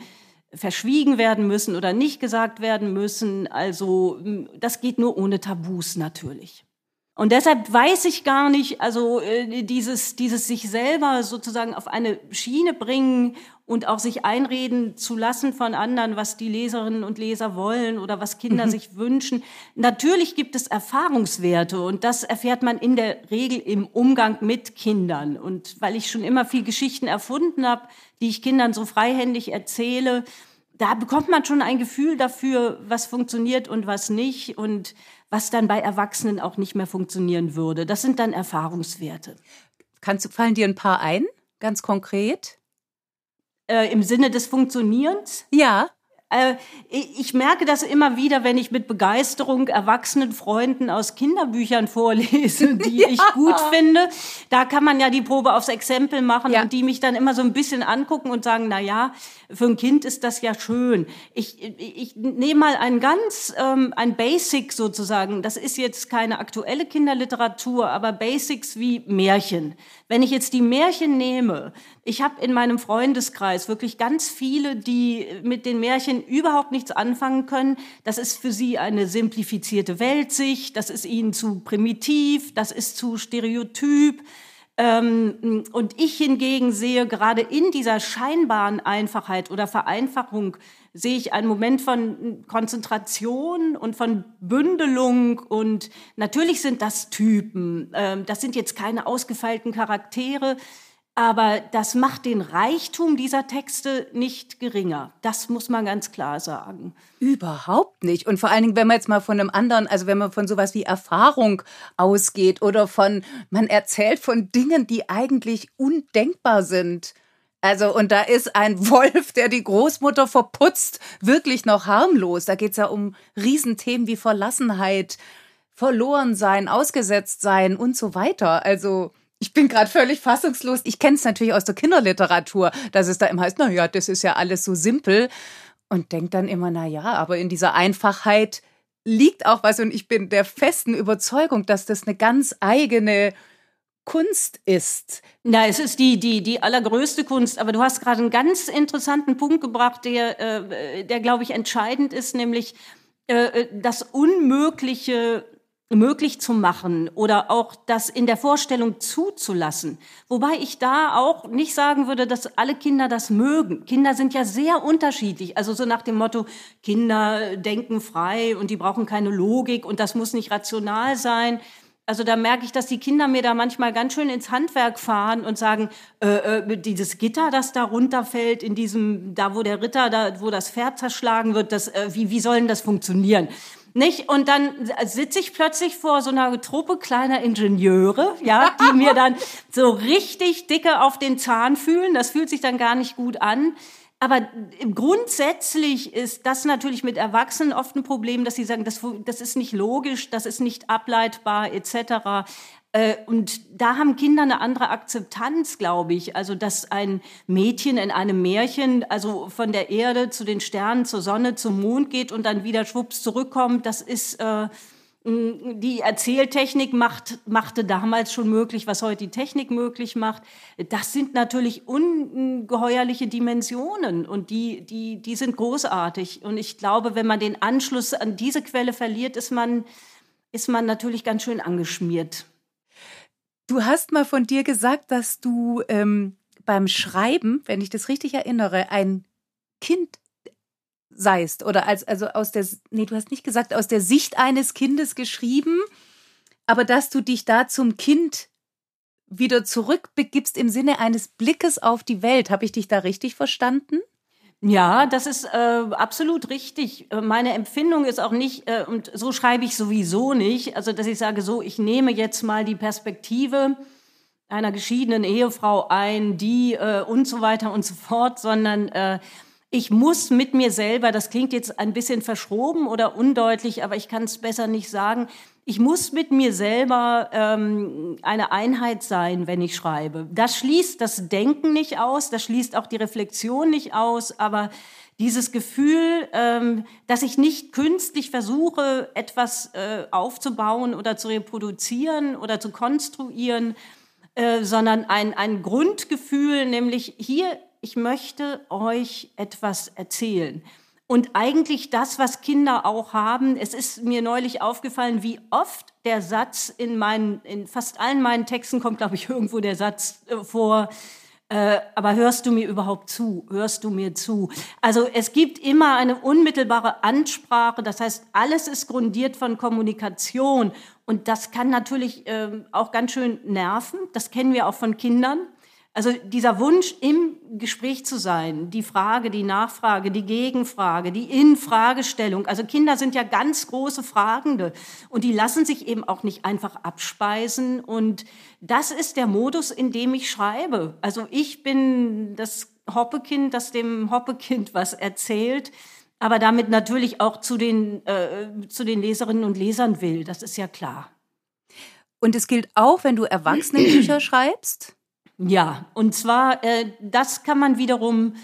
verschwiegen werden müssen oder nicht gesagt werden müssen. Also das geht nur ohne Tabus natürlich. Und deshalb weiß ich gar nicht, also äh, dieses, dieses sich selber sozusagen auf eine Schiene bringen und auch sich einreden zu lassen von anderen, was die Leserinnen und Leser wollen oder was Kinder mhm. sich wünschen. Natürlich gibt es Erfahrungswerte und das erfährt man in der Regel im Umgang mit Kindern. Und weil ich schon immer viel Geschichten erfunden habe, die ich Kindern so freihändig erzähle, da bekommt man schon ein Gefühl dafür, was funktioniert und was nicht und was dann bei Erwachsenen auch nicht mehr funktionieren würde. Das sind dann Erfahrungswerte. Kannst du, fallen dir ein paar ein, ganz konkret? Äh, Im Sinne des Funktionierens? Ja. Äh, ich merke das immer wieder, wenn ich mit Begeisterung erwachsenen Freunden aus Kinderbüchern vorlese, die ja. ich gut finde. Da kann man ja die Probe aufs Exempel machen ja. und die mich dann immer so ein bisschen angucken und sagen, na ja, für ein Kind ist das ja schön. Ich, ich nehme mal ein ganz, ähm, ein Basic sozusagen. Das ist jetzt keine aktuelle Kinderliteratur, aber Basics wie Märchen. Wenn ich jetzt die Märchen nehme, ich habe in meinem Freundeskreis wirklich ganz viele, die mit den Märchen überhaupt nichts anfangen können. Das ist für sie eine simplifizierte Weltsicht, das ist ihnen zu primitiv, das ist zu stereotyp. Ähm, und ich hingegen sehe gerade in dieser scheinbaren Einfachheit oder Vereinfachung, sehe ich einen Moment von Konzentration und von Bündelung. Und natürlich sind das Typen. Ähm, das sind jetzt keine ausgefeilten Charaktere. Aber das macht den Reichtum dieser Texte nicht geringer. Das muss man ganz klar sagen. Überhaupt nicht. Und vor allen Dingen, wenn man jetzt mal von einem anderen, also wenn man von sowas wie Erfahrung ausgeht oder von, man erzählt von Dingen, die eigentlich undenkbar sind. Also, und da ist ein Wolf, der die Großmutter verputzt, wirklich noch harmlos. Da geht es ja um Riesenthemen wie Verlassenheit, Verlorensein, Ausgesetztsein und so weiter. Also, ich bin gerade völlig fassungslos. Ich kenne es natürlich aus der Kinderliteratur, dass es da immer heißt, na ja, das ist ja alles so simpel. Und denke dann immer, na ja, aber in dieser Einfachheit liegt auch was und ich bin der festen Überzeugung, dass das eine ganz eigene Kunst ist. Na, es ist die, die, die allergrößte Kunst. Aber du hast gerade einen ganz interessanten Punkt gebracht, der, äh, der glaube ich, entscheidend ist, nämlich äh, das Unmögliche möglich zu machen oder auch das in der Vorstellung zuzulassen. Wobei ich da auch nicht sagen würde, dass alle Kinder das mögen. Kinder sind ja sehr unterschiedlich. Also so nach dem Motto, Kinder denken frei und die brauchen keine Logik und das muss nicht rational sein. Also da merke ich, dass die Kinder mir da manchmal ganz schön ins Handwerk fahren und sagen, äh, äh, dieses Gitter, das da runterfällt, in diesem, da wo der Ritter, da wo das Pferd zerschlagen wird, das, äh, wie, wie soll denn das funktionieren? Nicht? Und dann sitze ich plötzlich vor so einer Truppe kleiner Ingenieure, ja, die mir dann so richtig dicke auf den Zahn fühlen. Das fühlt sich dann gar nicht gut an. Aber grundsätzlich ist das natürlich mit Erwachsenen oft ein Problem, dass sie sagen, das, das ist nicht logisch, das ist nicht ableitbar etc. Äh, und da haben Kinder eine andere Akzeptanz, glaube ich. Also, dass ein Mädchen in einem Märchen, also von der Erde zu den Sternen, zur Sonne, zum Mond geht und dann wieder schwupps zurückkommt, das ist äh, die Erzähltechnik macht, machte damals schon möglich, was heute die Technik möglich macht. Das sind natürlich ungeheuerliche Dimensionen und die, die, die sind großartig. Und ich glaube, wenn man den Anschluss an diese Quelle verliert, ist man, ist man natürlich ganz schön angeschmiert. Du hast mal von dir gesagt, dass du ähm, beim Schreiben, wenn ich das richtig erinnere, ein Kind seist oder als also aus der nee, du hast nicht gesagt aus der Sicht eines Kindes geschrieben, aber dass du dich da zum Kind wieder zurückbegibst im Sinne eines Blickes auf die Welt. Habe ich dich da richtig verstanden? Ja, das ist äh, absolut richtig. Äh, meine Empfindung ist auch nicht, äh, und so schreibe ich sowieso nicht, also dass ich sage, so, ich nehme jetzt mal die Perspektive einer geschiedenen Ehefrau ein, die äh, und so weiter und so fort, sondern äh, ich muss mit mir selber, das klingt jetzt ein bisschen verschroben oder undeutlich, aber ich kann es besser nicht sagen, ich muss mit mir selber ähm, eine Einheit sein, wenn ich schreibe. Das schließt das Denken nicht aus, das schließt auch die Reflexion nicht aus, aber dieses Gefühl, ähm, dass ich nicht künstlich versuche, etwas äh, aufzubauen oder zu reproduzieren oder zu konstruieren, äh, sondern ein, ein Grundgefühl, nämlich hier ich möchte euch etwas erzählen. Und eigentlich das, was Kinder auch haben, es ist mir neulich aufgefallen, wie oft der Satz in meinen, in fast allen meinen Texten kommt, glaube ich, irgendwo der Satz äh, vor, äh, aber hörst du mir überhaupt zu? Hörst du mir zu? Also es gibt immer eine unmittelbare Ansprache, das heißt, alles ist grundiert von Kommunikation und das kann natürlich äh, auch ganz schön nerven, das kennen wir auch von Kindern. Also dieser Wunsch, im Gespräch zu sein, die Frage, die Nachfrage, die Gegenfrage, die Infragestellung. Also Kinder sind ja ganz große Fragende und die lassen sich eben auch nicht einfach abspeisen. Und das ist der Modus, in dem ich schreibe. Also ich bin das Hoppekind, das dem Hoppekind was erzählt, aber damit natürlich auch zu den, äh, zu den Leserinnen und Lesern will. Das ist ja klar. Und es gilt auch, wenn du Erwachsenenbücher schreibst? Ja, und zwar, äh, das kann man wiederum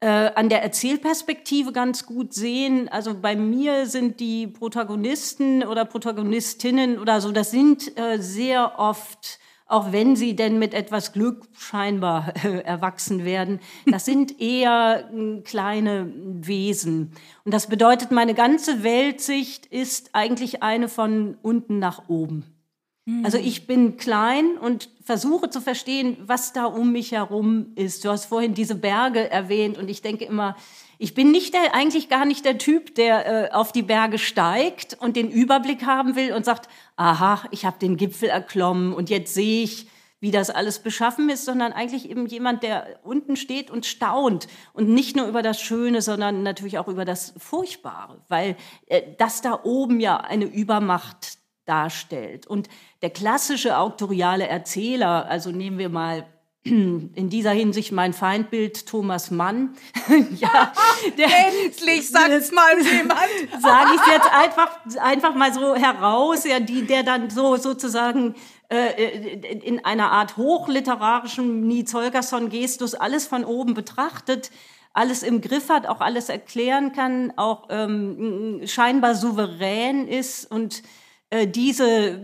äh, an der Erzählperspektive ganz gut sehen. Also bei mir sind die Protagonisten oder Protagonistinnen oder so, das sind äh, sehr oft auch wenn sie denn mit etwas Glück scheinbar äh, erwachsen werden. Das sind eher äh, kleine Wesen. Und das bedeutet, meine ganze Weltsicht ist eigentlich eine von unten nach oben. Also hm. ich bin klein und versuche zu verstehen, was da um mich herum ist. Du hast vorhin diese Berge erwähnt und ich denke immer, ich bin nicht der, eigentlich gar nicht der Typ, der äh, auf die Berge steigt und den Überblick haben will und sagt, aha, ich habe den Gipfel erklommen und jetzt sehe ich, wie das alles beschaffen ist, sondern eigentlich eben jemand, der unten steht und staunt und nicht nur über das Schöne, sondern natürlich auch über das Furchtbare, weil äh, das da oben ja eine Übermacht darstellt. Und der klassische autoriale Erzähler, also nehmen wir mal in dieser Hinsicht mein Feindbild Thomas Mann. ja, der, endlich sagt's mal jemand. Sage ich jetzt einfach einfach mal so heraus, ja, die der dann so sozusagen äh, in einer Art hochliterarischen Nietz Holgersson Gestus alles von oben betrachtet alles im Griff hat, auch alles erklären kann, auch ähm, scheinbar souverän ist und äh, diese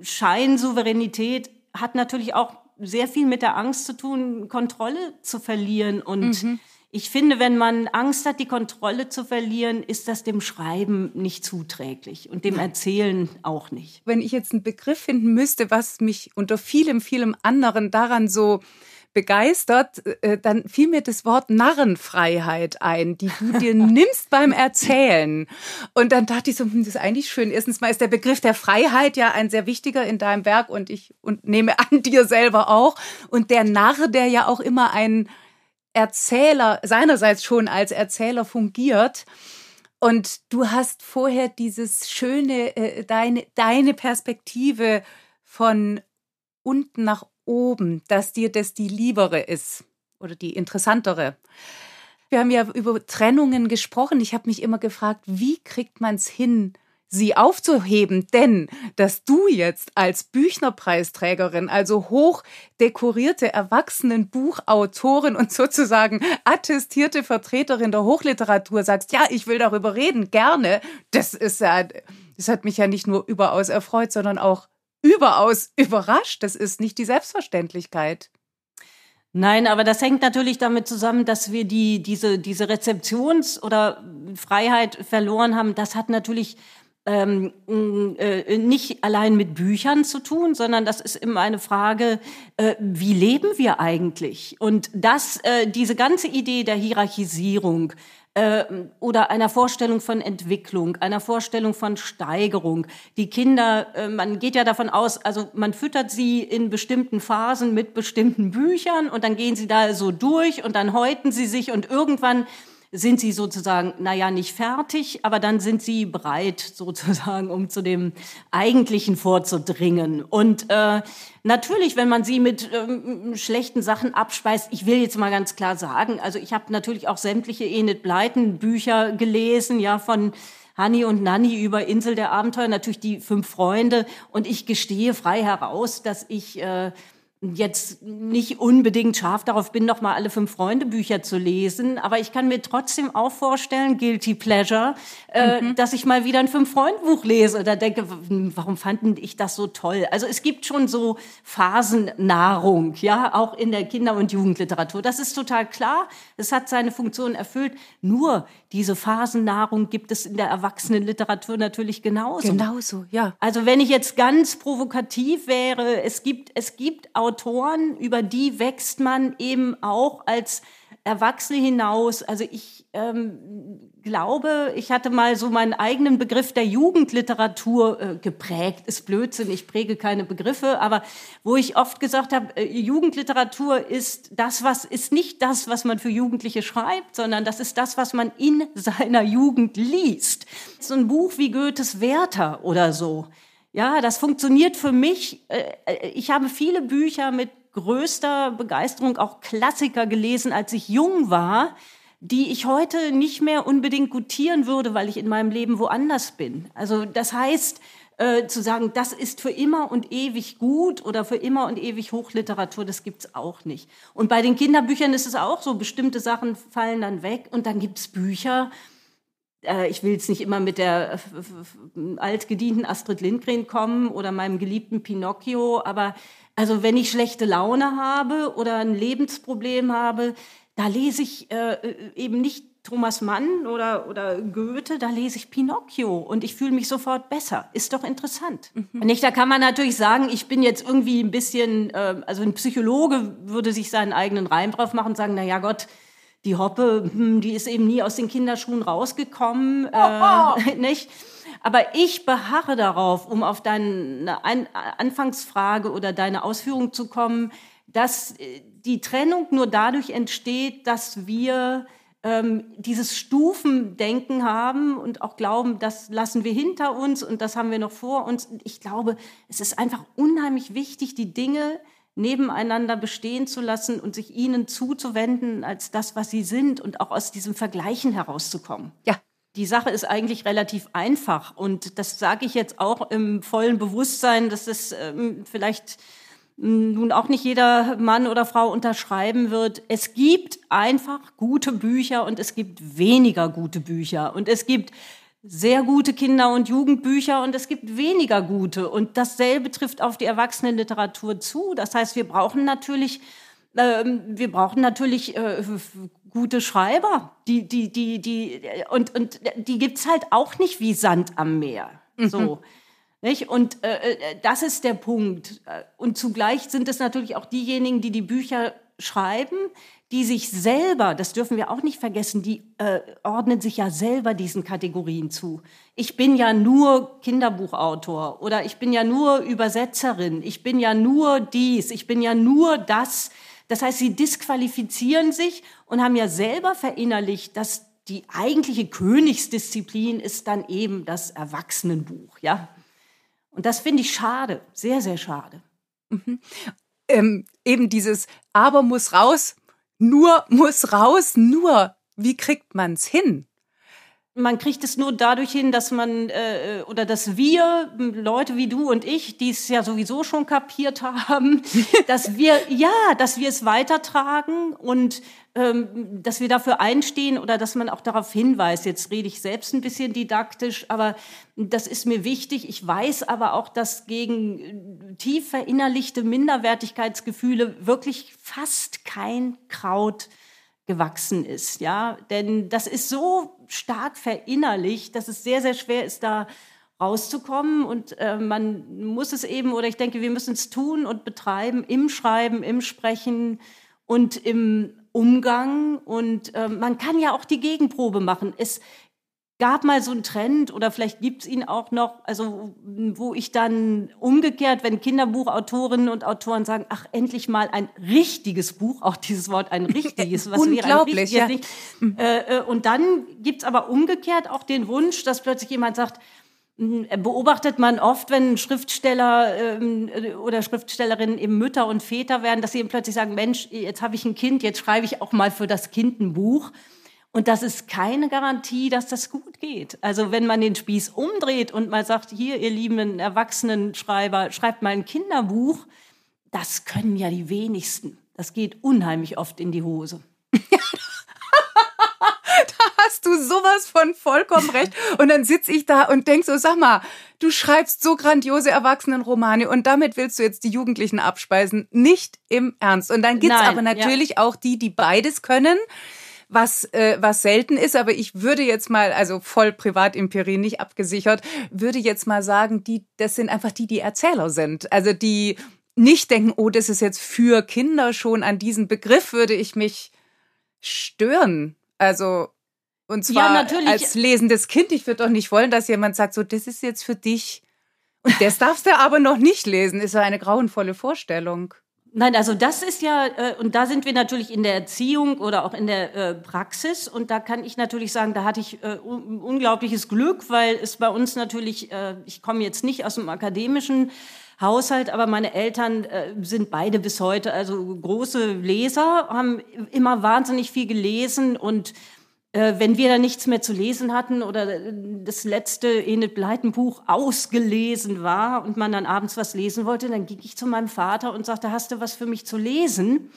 Scheinsouveränität hat natürlich auch sehr viel mit der Angst zu tun, Kontrolle zu verlieren. Und mhm. ich finde, wenn man Angst hat, die Kontrolle zu verlieren, ist das dem Schreiben nicht zuträglich und dem Erzählen auch nicht. Wenn ich jetzt einen Begriff finden müsste, was mich unter vielem, vielem anderen daran so begeistert, äh, dann fiel mir das Wort Narrenfreiheit ein, die du dir nimmst beim Erzählen. Und dann dachte ich so, hm, das ist eigentlich schön. Erstens mal ist der Begriff der Freiheit ja ein sehr wichtiger in deinem Werk und ich und nehme an dir selber auch. Und der Narr, der ja auch immer ein Erzähler, seinerseits schon als Erzähler fungiert. Und du hast vorher dieses schöne, äh, deine, deine Perspektive von unten nach oben, dass dir das die liebere ist oder die interessantere. Wir haben ja über Trennungen gesprochen. Ich habe mich immer gefragt, wie kriegt man es hin, sie aufzuheben? Denn dass du jetzt als Büchnerpreisträgerin, also hoch dekorierte Erwachsenenbuchautorin und sozusagen attestierte Vertreterin der Hochliteratur sagst, ja, ich will darüber reden, gerne, das ist ja, das hat mich ja nicht nur überaus erfreut, sondern auch überaus überrascht. Das ist nicht die Selbstverständlichkeit. Nein, aber das hängt natürlich damit zusammen, dass wir die, diese, diese Rezeptions- oder Freiheit verloren haben. Das hat natürlich ähm, äh, nicht allein mit Büchern zu tun, sondern das ist immer eine Frage, äh, wie leben wir eigentlich? Und das, äh, diese ganze Idee der Hierarchisierung, äh, oder einer Vorstellung von Entwicklung, einer Vorstellung von Steigerung. Die Kinder, äh, man geht ja davon aus, also man füttert sie in bestimmten Phasen mit bestimmten Büchern und dann gehen sie da so durch und dann häuten sie sich und irgendwann sind sie sozusagen, naja, nicht fertig, aber dann sind sie bereit sozusagen, um zu dem Eigentlichen vorzudringen. Und äh, natürlich, wenn man sie mit ähm, schlechten Sachen abspeist, ich will jetzt mal ganz klar sagen, also ich habe natürlich auch sämtliche Enid Blyton Bücher gelesen, ja, von Hanni und Nanni über Insel der Abenteuer, natürlich die fünf Freunde. Und ich gestehe frei heraus, dass ich äh, jetzt nicht unbedingt scharf darauf bin, noch mal alle fünf Freunde Bücher zu lesen, aber ich kann mir trotzdem auch vorstellen, guilty pleasure, äh, mhm. dass ich mal wieder ein fünf Freund Buch lese oder denke, warum fanden ich das so toll? Also es gibt schon so Phasennahrung, ja, auch in der Kinder- und Jugendliteratur. Das ist total klar. Es hat seine Funktion erfüllt. Nur diese Phasennahrung gibt es in der Erwachsenenliteratur natürlich genauso. Genauso, ja. Also wenn ich jetzt ganz provokativ wäre, es gibt, es gibt Autoren, über die wächst man eben auch als Erwachsene hinaus. Also ich ähm, glaube, ich hatte mal so meinen eigenen Begriff der Jugendliteratur äh, geprägt. Ist Blödsinn, ich präge keine Begriffe, aber wo ich oft gesagt habe, äh, Jugendliteratur ist das, was ist nicht das, was man für Jugendliche schreibt, sondern das ist das, was man in seiner Jugend liest. So ein Buch wie Goethes Werther oder so. Ja, das funktioniert für mich. Äh, äh, ich habe viele Bücher mit größter Begeisterung auch Klassiker gelesen, als ich jung war, die ich heute nicht mehr unbedingt gutieren würde, weil ich in meinem Leben woanders bin. Also das heißt, äh, zu sagen, das ist für immer und ewig gut oder für immer und ewig Hochliteratur, das gibt's auch nicht. Und bei den Kinderbüchern ist es auch so, bestimmte Sachen fallen dann weg und dann gibt's Bücher, äh, ich will jetzt nicht immer mit der altgedienten Astrid Lindgren kommen oder meinem geliebten Pinocchio, aber also wenn ich schlechte Laune habe oder ein Lebensproblem habe, da lese ich äh, eben nicht Thomas Mann oder, oder Goethe, da lese ich Pinocchio und ich fühle mich sofort besser. Ist doch interessant. Mhm. Nicht, da kann man natürlich sagen, ich bin jetzt irgendwie ein bisschen, äh, also ein Psychologe würde sich seinen eigenen Reim drauf machen und sagen, na ja Gott, die Hoppe, hm, die ist eben nie aus den Kinderschuhen rausgekommen, äh, nicht? Aber ich beharre darauf, um auf deine Ein Anfangsfrage oder deine Ausführung zu kommen, dass äh, die Trennung nur dadurch entsteht, dass wir ähm, dieses Stufendenken haben und auch glauben, das lassen wir hinter uns und das haben wir noch vor uns. Ich glaube, es ist einfach unheimlich wichtig, die Dinge nebeneinander bestehen zu lassen und sich ihnen zuzuwenden als das, was sie sind und auch aus diesem Vergleichen herauszukommen. Ja. Die Sache ist eigentlich relativ einfach und das sage ich jetzt auch im vollen Bewusstsein, dass es ähm, vielleicht nun auch nicht jeder Mann oder Frau unterschreiben wird. Es gibt einfach gute Bücher und es gibt weniger gute Bücher und es gibt sehr gute Kinder- und Jugendbücher und es gibt weniger gute. Und dasselbe trifft auf die Erwachsenenliteratur zu. Das heißt, wir brauchen natürlich, äh, wir brauchen natürlich äh, gute Schreiber. Die, die, die, die, und, und die gibt's halt auch nicht wie Sand am Meer. Mhm. So. Nicht? Und äh, äh, das ist der Punkt. Und zugleich sind es natürlich auch diejenigen, die die Bücher schreiben, die sich selber, das dürfen wir auch nicht vergessen, die äh, ordnen sich ja selber diesen Kategorien zu. Ich bin ja nur Kinderbuchautor oder ich bin ja nur Übersetzerin, ich bin ja nur dies, ich bin ja nur das. Das heißt, sie disqualifizieren sich und haben ja selber verinnerlicht, dass die eigentliche Königsdisziplin ist dann eben das Erwachsenenbuch, ja. Und das finde ich schade, sehr, sehr schade. Mhm. Ähm, eben dieses Aber muss raus, nur muss raus, nur wie kriegt man's hin? Man kriegt es nur dadurch hin, dass man äh, oder dass wir Leute wie du und ich, die es ja sowieso schon kapiert haben, dass wir ja, dass wir es weitertragen und ähm, dass wir dafür einstehen oder dass man auch darauf hinweist. Jetzt rede ich selbst ein bisschen didaktisch, aber das ist mir wichtig. Ich weiß aber auch, dass gegen äh, tief verinnerlichte Minderwertigkeitsgefühle wirklich fast kein Kraut gewachsen ist, ja, denn das ist so stark verinnerlicht, dass es sehr sehr schwer ist, da rauszukommen. Und äh, man muss es eben oder ich denke, wir müssen es tun und betreiben im Schreiben, im Sprechen und im Umgang. Und äh, man kann ja auch die Gegenprobe machen. Es gab mal so einen Trend oder vielleicht gibt's ihn auch noch, also wo ich dann umgekehrt, wenn Kinderbuchautorinnen und Autoren sagen, ach endlich mal ein richtiges Buch, auch dieses Wort ein richtiges, was Unglaublich, wäre ein richtiges, ja. nicht, äh, äh, und dann gibt's aber umgekehrt auch den Wunsch, dass plötzlich jemand sagt, hm, beobachtet man oft, wenn Schriftsteller ähm, oder Schriftstellerinnen eben Mütter und Väter werden, dass sie eben plötzlich sagen, Mensch, jetzt habe ich ein Kind, jetzt schreibe ich auch mal für das Kind ein Buch. Und das ist keine Garantie, dass das gut geht. Also wenn man den Spieß umdreht und mal sagt, hier, ihr lieben Erwachsenenschreiber, schreibt mal ein Kinderbuch, das können ja die wenigsten. Das geht unheimlich oft in die Hose. hast du sowas von vollkommen recht. Und dann sitze ich da und denk so, sag mal, du schreibst so grandiose Erwachsenenromane und damit willst du jetzt die Jugendlichen abspeisen. Nicht im Ernst. Und dann gibt's Nein, aber natürlich ja. auch die, die beides können was, äh, was selten ist, aber ich würde jetzt mal, also voll Privatimperie nicht abgesichert, würde jetzt mal sagen, die, das sind einfach die, die Erzähler sind. Also die nicht denken, oh, das ist jetzt für Kinder schon an diesen Begriff würde ich mich stören. Also und zwar ja, als lesendes Kind. Ich würde doch nicht wollen, dass jemand sagt, so, das ist jetzt für dich. Und das darfst du aber noch nicht lesen. Ist ja eine grauenvolle Vorstellung. Nein, also das ist ja, äh, und da sind wir natürlich in der Erziehung oder auch in der äh, Praxis. Und da kann ich natürlich sagen, da hatte ich äh, unglaubliches Glück, weil es bei uns natürlich, äh, ich komme jetzt nicht aus dem akademischen Haushalt, aber meine Eltern äh, sind beide bis heute also große Leser, haben immer wahnsinnig viel gelesen und wenn wir da nichts mehr zu lesen hatten oder äh, das letzte Enid Blyton Buch ausgelesen war und man dann abends was lesen wollte, dann ging ich zu meinem Vater und sagte, hast du was für mich zu lesen?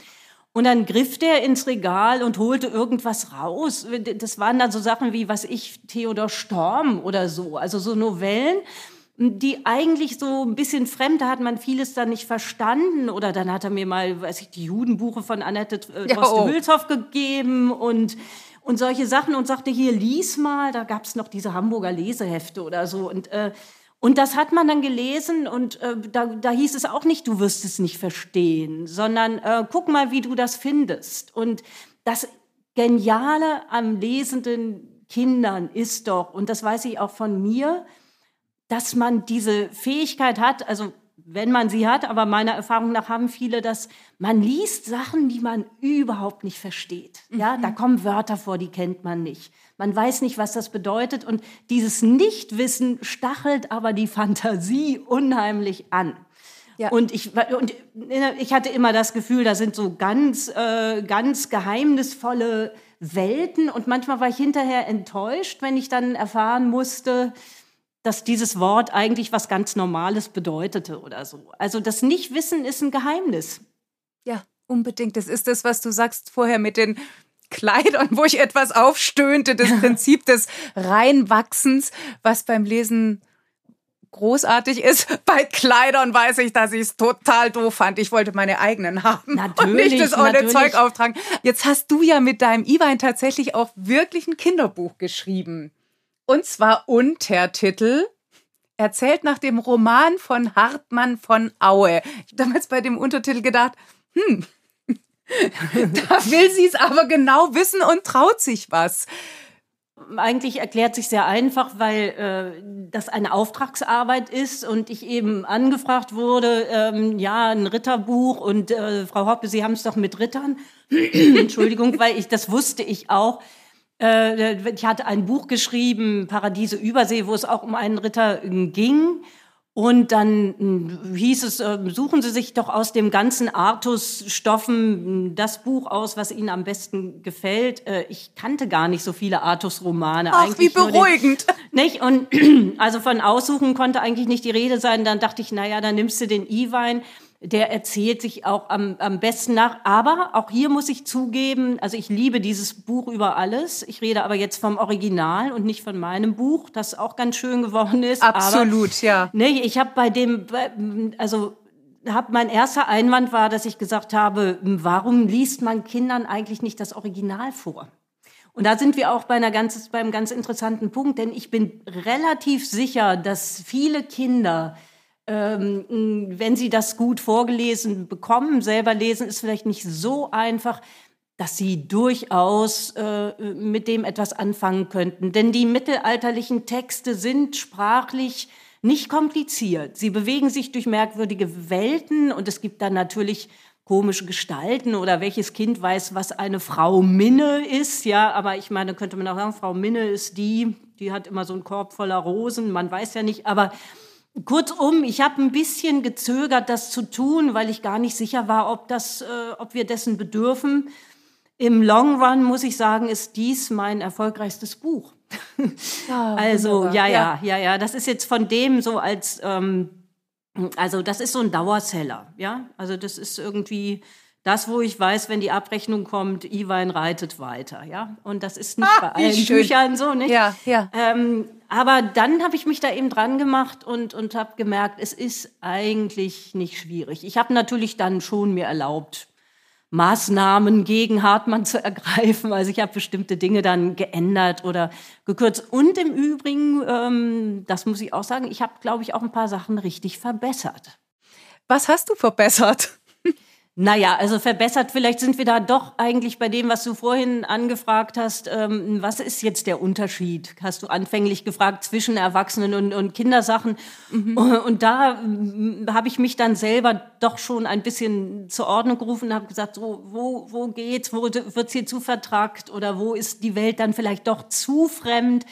Und dann griff der ins Regal und holte irgendwas raus. Das waren dann so Sachen wie, was ich, Theodor Storm oder so, also so Novellen die eigentlich so ein bisschen fremd, da hat man vieles dann nicht verstanden. Oder dann hat er mir mal, weiß ich, die Judenbuche von Annette äh, Droste-Hülshoff oh. gegeben und und solche Sachen und sagte, hier, lies mal, da gab es noch diese Hamburger Lesehefte oder so. Und, äh, und das hat man dann gelesen und äh, da, da hieß es auch nicht, du wirst es nicht verstehen, sondern äh, guck mal, wie du das findest. Und das Geniale am lesenden Kindern ist doch, und das weiß ich auch von mir, dass man diese Fähigkeit hat, also wenn man sie hat, aber meiner Erfahrung nach haben viele das, man liest Sachen, die man überhaupt nicht versteht. Ja, mhm. da kommen Wörter vor, die kennt man nicht. Man weiß nicht, was das bedeutet und dieses Nichtwissen stachelt aber die Fantasie unheimlich an. Ja. Und, ich, und ich hatte immer das Gefühl, da sind so ganz, äh, ganz geheimnisvolle Welten und manchmal war ich hinterher enttäuscht, wenn ich dann erfahren musste, dass dieses Wort eigentlich was ganz Normales bedeutete oder so. Also das Nichtwissen ist ein Geheimnis. Ja, unbedingt. Das ist das, was du sagst vorher mit den Kleidern, wo ich etwas aufstöhnte, das Prinzip des Reinwachsens, was beim Lesen großartig ist. Bei Kleidern weiß ich, dass ich es total doof fand. Ich wollte meine eigenen haben natürlich, und nicht das ohne Zeug auftragen. Jetzt hast du ja mit deinem Iwein tatsächlich auch wirklich ein Kinderbuch geschrieben. Und zwar Untertitel erzählt nach dem Roman von Hartmann von Aue. Ich habe damals bei dem Untertitel gedacht, hm, da will sie es aber genau wissen und traut sich was. Eigentlich erklärt sich sehr einfach, weil äh, das eine Auftragsarbeit ist und ich eben angefragt wurde, ähm, ja, ein Ritterbuch und äh, Frau Hoppe, Sie haben es doch mit Rittern. Entschuldigung, weil ich das wusste ich auch. Äh, ich hatte ein Buch geschrieben, Paradiese Übersee, wo es auch um einen Ritter äh, ging. Und dann hm, hieß es, äh, suchen Sie sich doch aus dem ganzen Artus-Stoffen das Buch aus, was Ihnen am besten gefällt. Ich kannte gar nicht so viele Artus-Romane. Ach, wie beruhigend. Den, nicht? Und also von Aussuchen konnte eigentlich nicht die Rede sein. Dann dachte ich, naja, dann nimmst du den E-Wein der erzählt sich auch am, am besten nach. Aber auch hier muss ich zugeben, also ich liebe dieses Buch über alles. Ich rede aber jetzt vom Original und nicht von meinem Buch, das auch ganz schön geworden ist. Absolut, aber, ja. Nee, ich habe bei dem, also hab, mein erster Einwand war, dass ich gesagt habe, warum liest man Kindern eigentlich nicht das Original vor? Und da sind wir auch bei einer ganz, beim ganz interessanten Punkt, denn ich bin relativ sicher, dass viele Kinder ähm, wenn sie das gut vorgelesen bekommen, selber lesen ist vielleicht nicht so einfach, dass sie durchaus äh, mit dem etwas anfangen könnten. Denn die mittelalterlichen Texte sind sprachlich nicht kompliziert. Sie bewegen sich durch merkwürdige Welten und es gibt dann natürlich komische Gestalten oder welches Kind weiß, was eine Frau Minne ist, ja, aber ich meine, könnte man auch sagen, Frau Minne ist die, die hat immer so einen Korb voller Rosen, man weiß ja nicht, aber Kurzum, ich habe ein bisschen gezögert, das zu tun, weil ich gar nicht sicher war, ob, das, äh, ob wir dessen bedürfen. Im Long Run muss ich sagen, ist dies mein erfolgreichstes Buch. Ja, also ja, ja, ja, ja, das ist jetzt von dem so als, ähm, also das ist so ein Dauerseller, ja. Also das ist irgendwie das, wo ich weiß, wenn die Abrechnung kommt, Iwein reitet weiter, ja. Und das ist nicht ah, bei allen Büchern so, nicht? Ja, ja. Ähm, aber dann habe ich mich da eben dran gemacht und, und habe gemerkt, es ist eigentlich nicht schwierig. Ich habe natürlich dann schon mir erlaubt, Maßnahmen gegen Hartmann zu ergreifen. Also ich habe bestimmte Dinge dann geändert oder gekürzt. Und im Übrigen, ähm, das muss ich auch sagen, ich habe, glaube ich, auch ein paar Sachen richtig verbessert. Was hast du verbessert? Naja, also verbessert, vielleicht sind wir da doch eigentlich bei dem, was du vorhin angefragt hast. Ähm, was ist jetzt der Unterschied? Hast du anfänglich gefragt zwischen Erwachsenen und, und Kindersachen. Mhm. Und da äh, habe ich mich dann selber doch schon ein bisschen zur Ordnung gerufen und habe gesagt, so, wo, wo geht's? Wo wird's hier zu vertragt? Oder wo ist die Welt dann vielleicht doch zu fremd?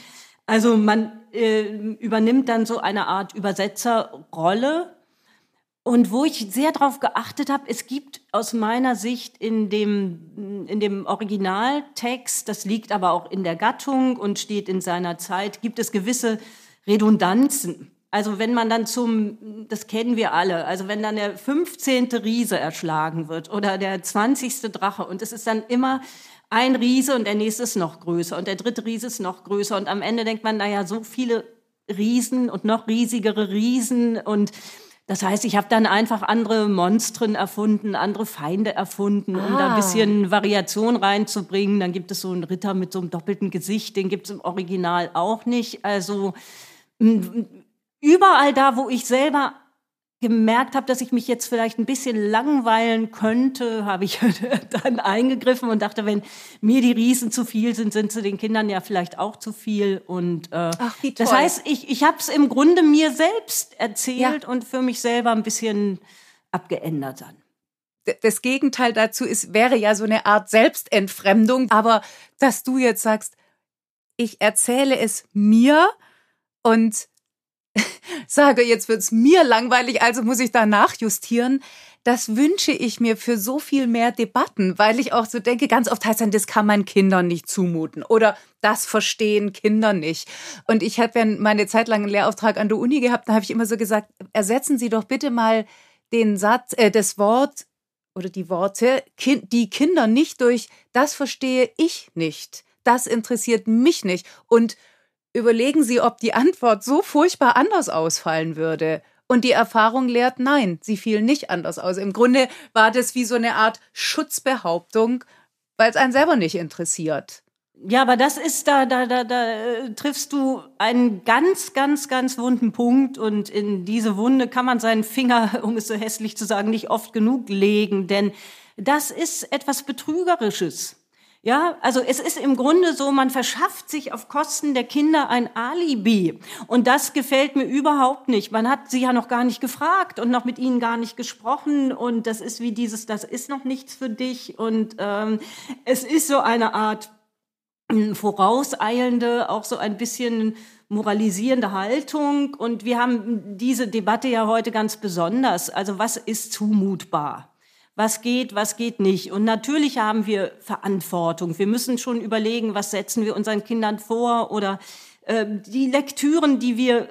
Also man äh, übernimmt dann so eine Art Übersetzerrolle und wo ich sehr darauf geachtet habe, es gibt aus meiner Sicht in dem, in dem Originaltext, das liegt aber auch in der Gattung und steht in seiner Zeit, gibt es gewisse Redundanzen. Also wenn man dann zum, das kennen wir alle, also wenn dann der 15. Riese erschlagen wird oder der 20. Drache und es ist dann immer ein Riese und der nächste ist noch größer und der dritte Riese ist noch größer und am Ende denkt man, naja, so viele Riesen und noch riesigere Riesen und das heißt, ich habe dann einfach andere Monstren erfunden, andere Feinde erfunden, um ah. da ein ah. bisschen Variation reinzubringen. Dann gibt es so einen Ritter mit so einem doppelten Gesicht, den gibt es im Original auch nicht. Also überall da, wo ich selber gemerkt habe, dass ich mich jetzt vielleicht ein bisschen langweilen könnte, habe ich dann eingegriffen und dachte, wenn mir die Riesen zu viel sind, sind sie den Kindern ja vielleicht auch zu viel. Und äh, Ach, das heißt, ich, ich habe es im Grunde mir selbst erzählt ja. und für mich selber ein bisschen abgeändert dann. Das Gegenteil dazu ist, wäre ja so eine Art Selbstentfremdung. Aber dass du jetzt sagst, ich erzähle es mir und sage, jetzt wird's mir langweilig, also muss ich da nachjustieren. das wünsche ich mir für so viel mehr Debatten, weil ich auch so denke, ganz oft heißt dann, das kann man Kindern nicht zumuten oder das verstehen Kinder nicht. Und ich habe ja meine Zeit lang einen Lehrauftrag an der Uni gehabt, da habe ich immer so gesagt, ersetzen Sie doch bitte mal den Satz, äh, das Wort oder die Worte, die Kinder nicht durch, das verstehe ich nicht, das interessiert mich nicht. Und überlegen Sie, ob die Antwort so furchtbar anders ausfallen würde. Und die Erfahrung lehrt, nein, sie fiel nicht anders aus. Im Grunde war das wie so eine Art Schutzbehauptung, weil es einen selber nicht interessiert. Ja, aber das ist da, da, da, da äh, triffst du einen ganz, ganz, ganz wunden Punkt und in diese Wunde kann man seinen Finger, um es so hässlich zu sagen, nicht oft genug legen, denn das ist etwas Betrügerisches. Ja, also es ist im Grunde so, man verschafft sich auf Kosten der Kinder ein Alibi. Und das gefällt mir überhaupt nicht. Man hat sie ja noch gar nicht gefragt und noch mit ihnen gar nicht gesprochen. Und das ist wie dieses, das ist noch nichts für dich. Und ähm, es ist so eine Art hm, vorauseilende, auch so ein bisschen moralisierende Haltung. Und wir haben diese Debatte ja heute ganz besonders. Also was ist zumutbar? Was geht, was geht nicht. Und natürlich haben wir Verantwortung. Wir müssen schon überlegen, was setzen wir unseren Kindern vor oder äh, die Lektüren, die wir äh,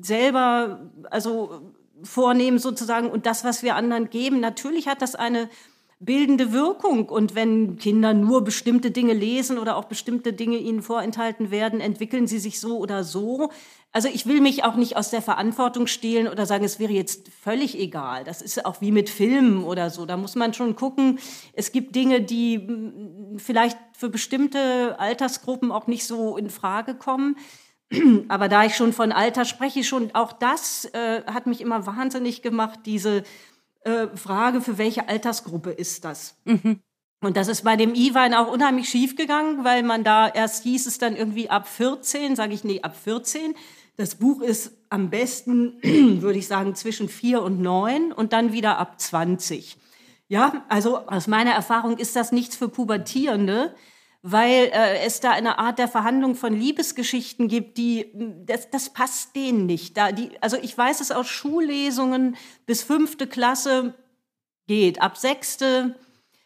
selber also vornehmen sozusagen und das, was wir anderen geben. Natürlich hat das eine bildende Wirkung. Und wenn Kinder nur bestimmte Dinge lesen oder auch bestimmte Dinge ihnen vorenthalten werden, entwickeln sie sich so oder so. Also ich will mich auch nicht aus der Verantwortung stehlen oder sagen, es wäre jetzt völlig egal. Das ist auch wie mit Filmen oder so. Da muss man schon gucken. Es gibt Dinge, die hm, vielleicht für bestimmte Altersgruppen auch nicht so in Frage kommen. Aber da ich schon von Alter spreche, schon auch das äh, hat mich immer wahnsinnig gemacht, diese äh, Frage, für welche Altersgruppe ist das? Mhm. Und das ist bei dem Iwein auch unheimlich schief gegangen, weil man da erst hieß es dann irgendwie ab 14, sage ich nee, ab 14. Das Buch ist am besten, würde ich sagen, zwischen vier und neun und dann wieder ab 20. Ja, also aus meiner Erfahrung ist das nichts für Pubertierende, weil äh, es da eine Art der Verhandlung von Liebesgeschichten gibt, die das, das passt denen nicht. Da die, also ich weiß es aus Schullesungen bis fünfte Klasse geht, ab sechste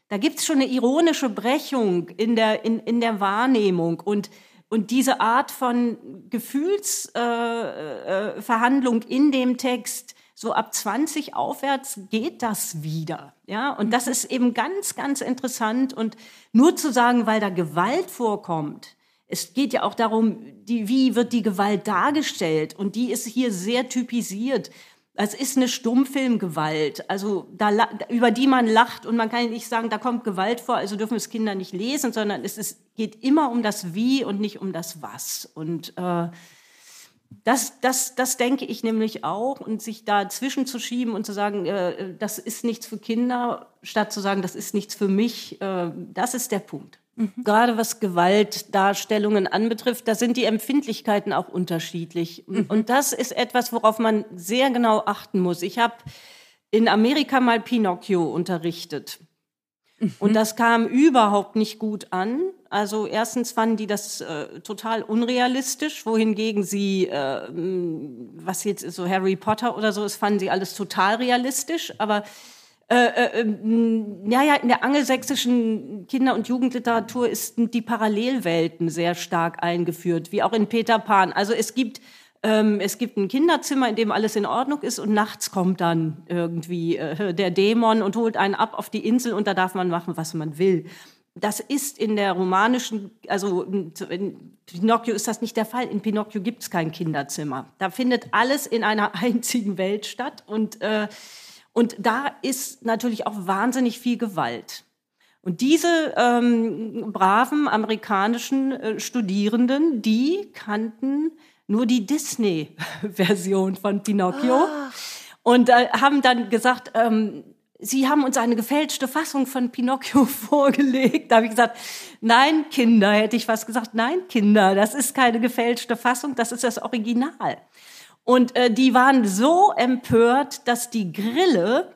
da gibt's schon eine ironische Brechung in der in, in der Wahrnehmung und und diese Art von Gefühlsverhandlung äh, äh, in dem Text, so ab 20 aufwärts geht das wieder. Ja, und das ist eben ganz, ganz interessant. Und nur zu sagen, weil da Gewalt vorkommt, es geht ja auch darum, die, wie wird die Gewalt dargestellt? Und die ist hier sehr typisiert. Es ist eine Stummfilmgewalt, also da, über die man lacht und man kann nicht sagen, da kommt Gewalt vor, also dürfen es Kinder nicht lesen, sondern es ist, geht immer um das Wie und nicht um das Was. Und äh, das, das, das denke ich nämlich auch. Und sich da zwischenzuschieben und zu sagen, äh, das ist nichts für Kinder, statt zu sagen, das ist nichts für mich, äh, das ist der Punkt. Mhm. Gerade was Gewaltdarstellungen anbetrifft, da sind die Empfindlichkeiten auch unterschiedlich. Mhm. Und das ist etwas, worauf man sehr genau achten muss. Ich habe in Amerika mal Pinocchio unterrichtet. Mhm. Und das kam überhaupt nicht gut an. Also erstens fanden die das äh, total unrealistisch, wohingegen sie, äh, was jetzt so Harry Potter oder so ist, fanden sie alles total realistisch. Aber äh, äh, ähm, ja, ja, in der angelsächsischen Kinder- und Jugendliteratur ist die Parallelwelten sehr stark eingeführt, wie auch in Peter Pan. Also es gibt ähm, es gibt ein Kinderzimmer, in dem alles in Ordnung ist und nachts kommt dann irgendwie äh, der Dämon und holt einen ab auf die Insel und da darf man machen, was man will. Das ist in der romanischen, also in Pinocchio ist das nicht der Fall. In Pinocchio gibt es kein Kinderzimmer. Da findet alles in einer einzigen Welt statt und äh, und da ist natürlich auch wahnsinnig viel Gewalt. Und diese ähm, braven amerikanischen äh, Studierenden, die kannten nur die Disney-Version von Pinocchio ah. und äh, haben dann gesagt, ähm, Sie haben uns eine gefälschte Fassung von Pinocchio vorgelegt. Da habe ich gesagt, nein, Kinder, hätte ich was gesagt. Nein, Kinder, das ist keine gefälschte Fassung, das ist das Original. Und äh, die waren so empört, dass die Grille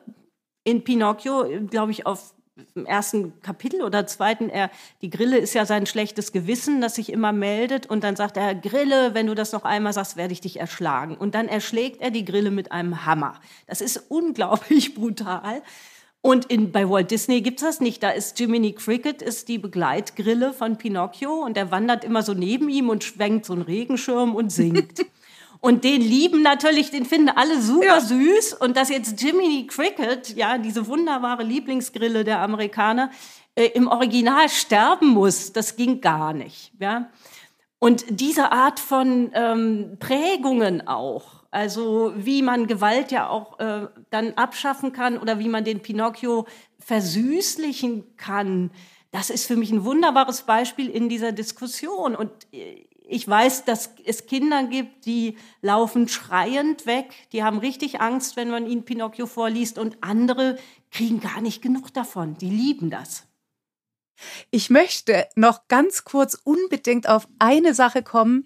in Pinocchio, glaube ich, auf im ersten Kapitel oder zweiten, er, die Grille ist ja sein schlechtes Gewissen, das sich immer meldet. Und dann sagt er, Grille, wenn du das noch einmal sagst, werde ich dich erschlagen. Und dann erschlägt er die Grille mit einem Hammer. Das ist unglaublich brutal. Und in, bei Walt Disney gibt's das nicht. Da ist Jiminy Cricket, ist die Begleitgrille von Pinocchio und der wandert immer so neben ihm und schwenkt so einen Regenschirm und singt. Und den lieben natürlich, den finden alle super ja. süß. Und dass jetzt Jiminy Cricket, ja, diese wunderbare Lieblingsgrille der Amerikaner, äh, im Original sterben muss, das ging gar nicht. Ja. Und diese Art von ähm, Prägungen auch, also wie man Gewalt ja auch äh, dann abschaffen kann oder wie man den Pinocchio versüßlichen kann, das ist für mich ein wunderbares Beispiel in dieser Diskussion. Und äh, ich weiß, dass es Kinder gibt, die laufen schreiend weg, die haben richtig Angst, wenn man ihnen Pinocchio vorliest. Und andere kriegen gar nicht genug davon, die lieben das. Ich möchte noch ganz kurz unbedingt auf eine Sache kommen,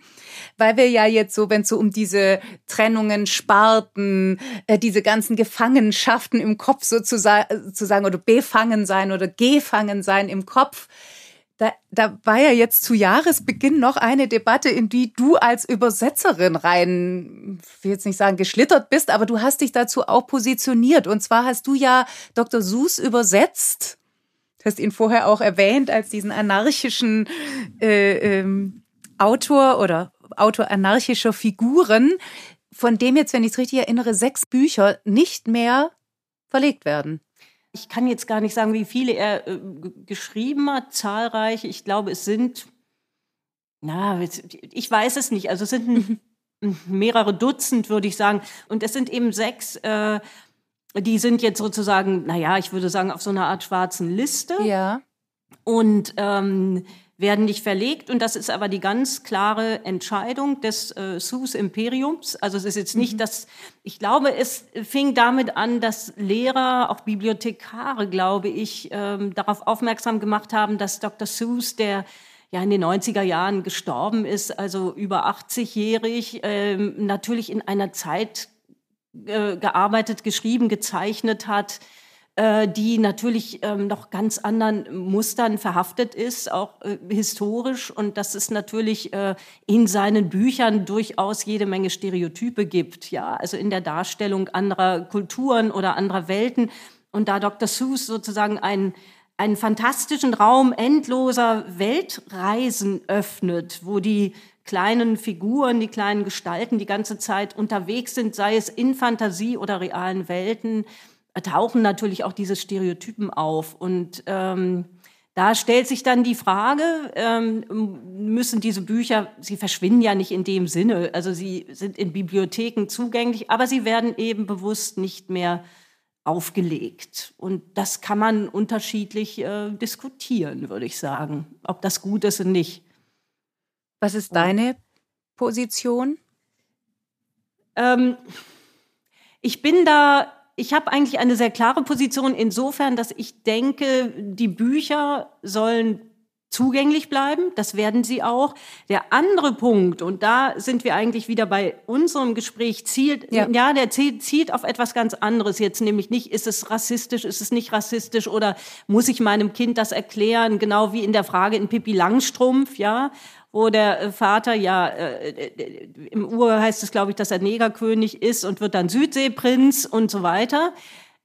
weil wir ja jetzt so, wenn es so um diese Trennungen, Sparten, äh, diese ganzen Gefangenschaften im Kopf sozusagen oder befangen sein oder gefangen sein im Kopf, da, da war ja jetzt zu Jahresbeginn noch eine Debatte, in die du als Übersetzerin rein, ich will jetzt nicht sagen geschlittert bist, aber du hast dich dazu auch positioniert. Und zwar hast du ja Dr. Seuss übersetzt. Du hast ihn vorher auch erwähnt als diesen anarchischen äh, ähm, Autor oder Autor anarchischer Figuren, von dem jetzt, wenn ich es richtig erinnere, sechs Bücher nicht mehr verlegt werden. Ich kann jetzt gar nicht sagen, wie viele er äh, geschrieben hat, zahlreich. Ich glaube, es sind, na, ich weiß es nicht. Also es sind mhm. mehrere Dutzend, würde ich sagen. Und es sind eben sechs, äh, die sind jetzt sozusagen, naja, ich würde sagen, auf so einer Art schwarzen Liste. Ja. Und ähm, werden nicht verlegt. Und das ist aber die ganz klare Entscheidung des äh, Sus Imperiums. Also es ist jetzt nicht mhm. das, ich glaube, es fing damit an, dass Lehrer, auch Bibliothekare, glaube ich, ähm, darauf aufmerksam gemacht haben, dass Dr. Seuss, der ja in den 90er Jahren gestorben ist, also über 80-jährig, ähm, natürlich in einer Zeit äh, gearbeitet, geschrieben, gezeichnet hat, äh, die natürlich ähm, noch ganz anderen Mustern verhaftet ist, auch äh, historisch. Und dass es natürlich äh, in seinen Büchern durchaus jede Menge Stereotype gibt, ja, also in der Darstellung anderer Kulturen oder anderer Welten. Und da Dr. Seuss sozusagen einen, einen fantastischen Raum endloser Weltreisen öffnet, wo die kleinen Figuren, die kleinen Gestalten die ganze Zeit unterwegs sind, sei es in Fantasie oder realen Welten, tauchen natürlich auch diese Stereotypen auf. Und ähm, da stellt sich dann die Frage, ähm, müssen diese Bücher, sie verschwinden ja nicht in dem Sinne, also sie sind in Bibliotheken zugänglich, aber sie werden eben bewusst nicht mehr aufgelegt. Und das kann man unterschiedlich äh, diskutieren, würde ich sagen, ob das gut ist oder nicht. Was ist deine Position? Ähm, ich bin da ich habe eigentlich eine sehr klare Position insofern, dass ich denke, die Bücher sollen zugänglich bleiben. Das werden sie auch. Der andere Punkt, und da sind wir eigentlich wieder bei unserem Gespräch, zielt, ja, ja der zielt, zielt auf etwas ganz anderes jetzt, nämlich nicht, ist es rassistisch, ist es nicht rassistisch oder muss ich meinem Kind das erklären, genau wie in der Frage in Pippi Langstrumpf, ja, wo der äh, Vater ja, äh, äh, im Ur heißt es, glaube ich, dass er Negerkönig ist und wird dann Südseeprinz und so weiter.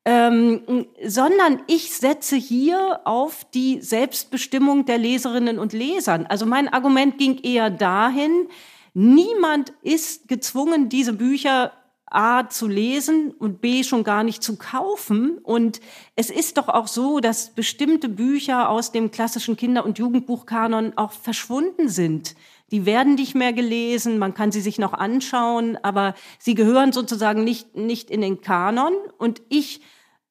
Ähm, sondern ich setze hier auf die Selbstbestimmung der Leserinnen und Lesern. Also mein Argument ging eher dahin, niemand ist gezwungen, diese Bücher A zu lesen und B schon gar nicht zu kaufen. Und es ist doch auch so, dass bestimmte Bücher aus dem klassischen Kinder- und Jugendbuchkanon auch verschwunden sind. Die werden nicht mehr gelesen, man kann sie sich noch anschauen, aber sie gehören sozusagen nicht, nicht in den Kanon. Und ich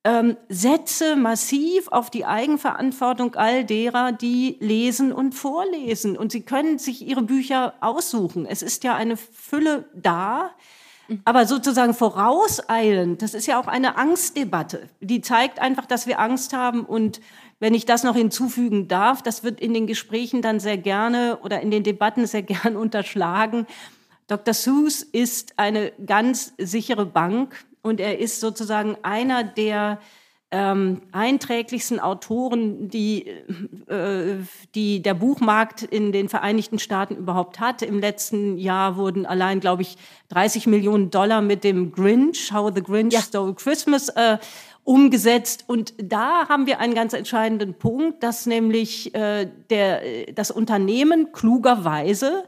ähm, setze massiv auf die Eigenverantwortung all derer, die lesen und vorlesen. Und sie können sich ihre Bücher aussuchen. Es ist ja eine Fülle da aber sozusagen vorauseilen, das ist ja auch eine Angstdebatte. Die zeigt einfach, dass wir Angst haben. Und wenn ich das noch hinzufügen darf, das wird in den Gesprächen dann sehr gerne oder in den Debatten sehr gern unterschlagen. Dr. Seuss ist eine ganz sichere Bank und er ist sozusagen einer der ähm, einträglichsten Autoren, die, äh, die der Buchmarkt in den Vereinigten Staaten überhaupt hat. Im letzten Jahr wurden allein, glaube ich, 30 Millionen Dollar mit dem Grinch, How the Grinch ja. Stole Christmas, äh, umgesetzt. Und da haben wir einen ganz entscheidenden Punkt, dass nämlich äh, der, das Unternehmen klugerweise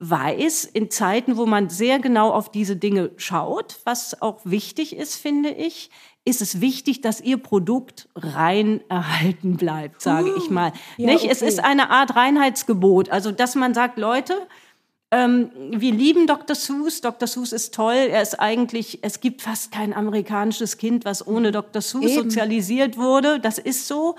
weiß, in Zeiten, wo man sehr genau auf diese Dinge schaut, was auch wichtig ist, finde ich, ist es wichtig, dass ihr Produkt rein erhalten bleibt, sage ich mal. Ja, Nicht? Okay. Es ist eine Art Reinheitsgebot. Also, dass man sagt, Leute, ähm, wir lieben Dr. Seuss. Dr. Seuss ist toll. Er ist eigentlich, es gibt fast kein amerikanisches Kind, was ohne Dr. Seuss Eben. sozialisiert wurde. Das ist so.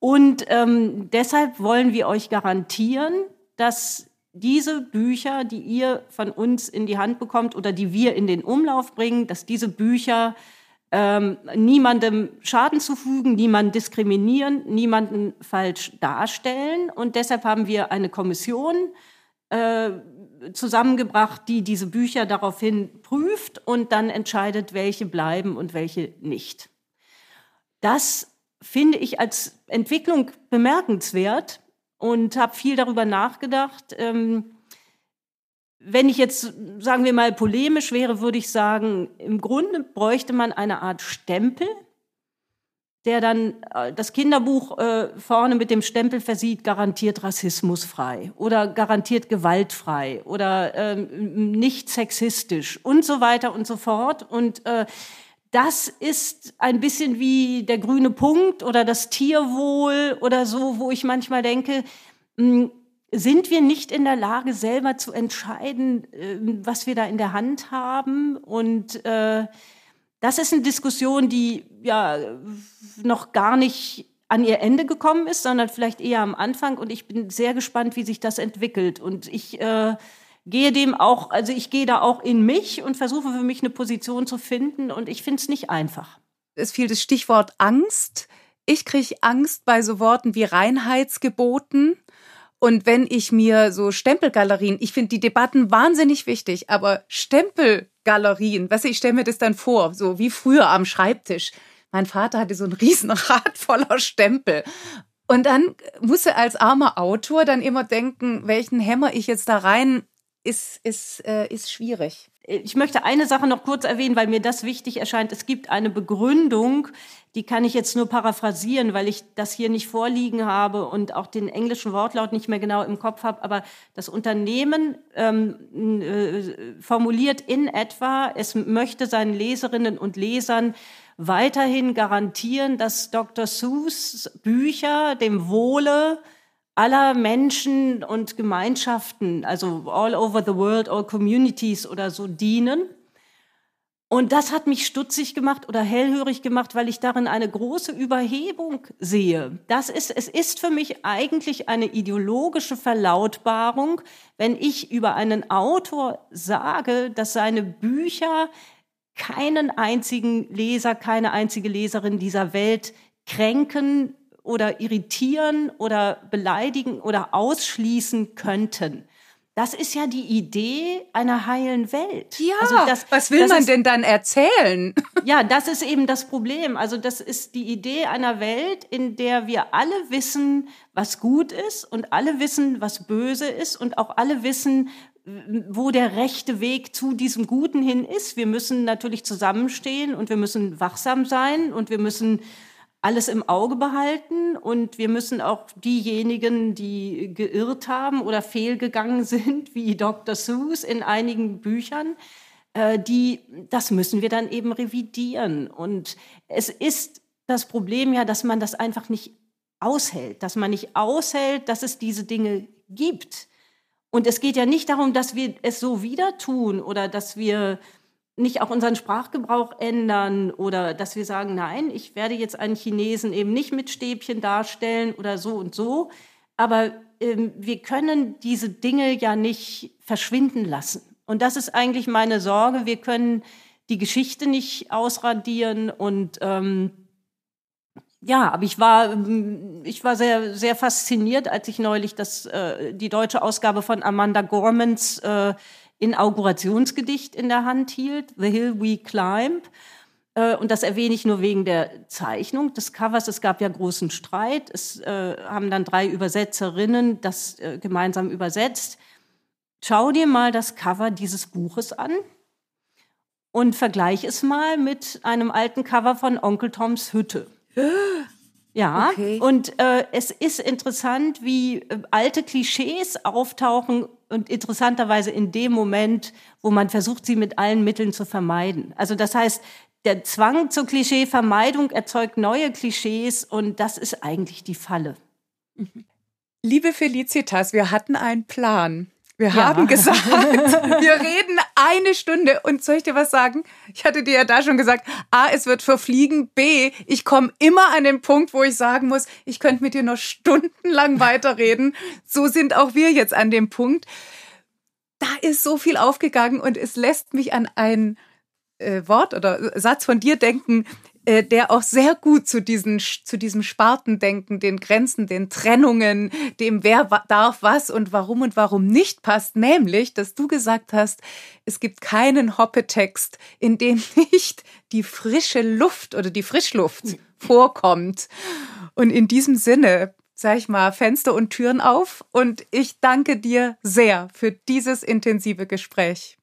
Und ähm, deshalb wollen wir euch garantieren, dass diese Bücher, die ihr von uns in die Hand bekommt oder die wir in den Umlauf bringen, dass diese Bücher ähm, niemandem Schaden zufügen, niemanden diskriminieren, niemanden falsch darstellen. Und deshalb haben wir eine Kommission äh, zusammengebracht, die diese Bücher daraufhin prüft und dann entscheidet, welche bleiben und welche nicht. Das finde ich als Entwicklung bemerkenswert und habe viel darüber nachgedacht. Ähm, wenn ich jetzt, sagen wir mal, polemisch wäre, würde ich sagen, im Grunde bräuchte man eine Art Stempel, der dann äh, das Kinderbuch äh, vorne mit dem Stempel versieht, garantiert rassismusfrei oder garantiert gewaltfrei oder ähm, nicht sexistisch und so weiter und so fort. Und äh, das ist ein bisschen wie der grüne Punkt oder das Tierwohl oder so, wo ich manchmal denke, mh, sind wir nicht in der Lage, selber zu entscheiden, äh, was wir da in der Hand haben. Und äh, das ist eine Diskussion, die ja noch gar nicht an ihr Ende gekommen ist, sondern vielleicht eher am Anfang. Und ich bin sehr gespannt, wie sich das entwickelt. Und ich äh, gehe dem auch, also ich gehe da auch in mich und versuche für mich eine Position zu finden. Und ich finde es nicht einfach. Es fiel das Stichwort Angst. Ich kriege Angst bei so Worten wie Reinheitsgeboten und wenn ich mir so Stempelgalerien, ich finde die Debatten wahnsinnig wichtig, aber Stempelgalerien, weißt du, ich stelle mir das dann vor, so wie früher am Schreibtisch. Mein Vater hatte so ein Riesenrad voller Stempel. Und dann muss er als armer Autor dann immer denken, welchen Hämmer ich jetzt da rein ist, ist, äh, ist schwierig. Ich möchte eine Sache noch kurz erwähnen, weil mir das wichtig erscheint. Es gibt eine Begründung, die kann ich jetzt nur paraphrasieren, weil ich das hier nicht vorliegen habe und auch den englischen Wortlaut nicht mehr genau im Kopf habe. Aber das Unternehmen ähm, äh, formuliert in etwa, es möchte seinen Leserinnen und Lesern weiterhin garantieren, dass Dr. Seuss Bücher dem Wohle aller Menschen und Gemeinschaften, also all over the world, all communities oder so dienen. Und das hat mich stutzig gemacht oder hellhörig gemacht, weil ich darin eine große Überhebung sehe. Das ist, es ist für mich eigentlich eine ideologische Verlautbarung, wenn ich über einen Autor sage, dass seine Bücher keinen einzigen Leser, keine einzige Leserin dieser Welt kränken, oder irritieren oder beleidigen oder ausschließen könnten. Das ist ja die Idee einer heilen Welt. Ja, also das, was will man ist, denn dann erzählen? Ja, das ist eben das Problem. Also das ist die Idee einer Welt, in der wir alle wissen, was gut ist und alle wissen, was böse ist und auch alle wissen, wo der rechte Weg zu diesem Guten hin ist. Wir müssen natürlich zusammenstehen und wir müssen wachsam sein und wir müssen alles im Auge behalten und wir müssen auch diejenigen, die geirrt haben oder fehlgegangen sind, wie Dr. Seuss in einigen Büchern, äh, die, das müssen wir dann eben revidieren. Und es ist das Problem ja, dass man das einfach nicht aushält, dass man nicht aushält, dass es diese Dinge gibt. Und es geht ja nicht darum, dass wir es so wieder tun oder dass wir nicht auch unseren Sprachgebrauch ändern oder dass wir sagen, nein, ich werde jetzt einen Chinesen eben nicht mit Stäbchen darstellen oder so und so. Aber ähm, wir können diese Dinge ja nicht verschwinden lassen. Und das ist eigentlich meine Sorge. Wir können die Geschichte nicht ausradieren und ähm, ja, aber ich war, ich war sehr, sehr fasziniert, als ich neulich das, äh, die deutsche Ausgabe von Amanda Gormans äh, Inaugurationsgedicht in der Hand hielt, The Hill We Climb, äh, und das erwähne ich nur wegen der Zeichnung des Covers. Es gab ja großen Streit. Es äh, haben dann drei Übersetzerinnen das äh, gemeinsam übersetzt. Schau dir mal das Cover dieses Buches an und vergleich es mal mit einem alten Cover von Onkel Toms Hütte. Ja, okay. und äh, es ist interessant, wie äh, alte Klischees auftauchen und interessanterweise in dem Moment, wo man versucht, sie mit allen Mitteln zu vermeiden. Also das heißt, der Zwang zur Klischeevermeidung erzeugt neue Klischees und das ist eigentlich die Falle. Liebe Felicitas, wir hatten einen Plan. Wir ja. haben gesagt, wir reden eine Stunde. Und soll ich dir was sagen? Ich hatte dir ja da schon gesagt, A, es wird verfliegen. B, ich komme immer an den Punkt, wo ich sagen muss, ich könnte mit dir noch stundenlang weiterreden. So sind auch wir jetzt an dem Punkt. Da ist so viel aufgegangen und es lässt mich an ein äh, Wort oder Satz von dir denken, äh, der auch sehr gut zu, diesen, zu diesem Spartendenken, den Grenzen, den Trennungen, dem wer darf was und warum und warum nicht passt, nämlich, dass du gesagt hast, es gibt keinen Hoppetext, in dem nicht die frische Luft oder die Frischluft vorkommt. Und in diesem Sinne, sag ich mal, Fenster und Türen auf und ich danke dir sehr für dieses intensive Gespräch.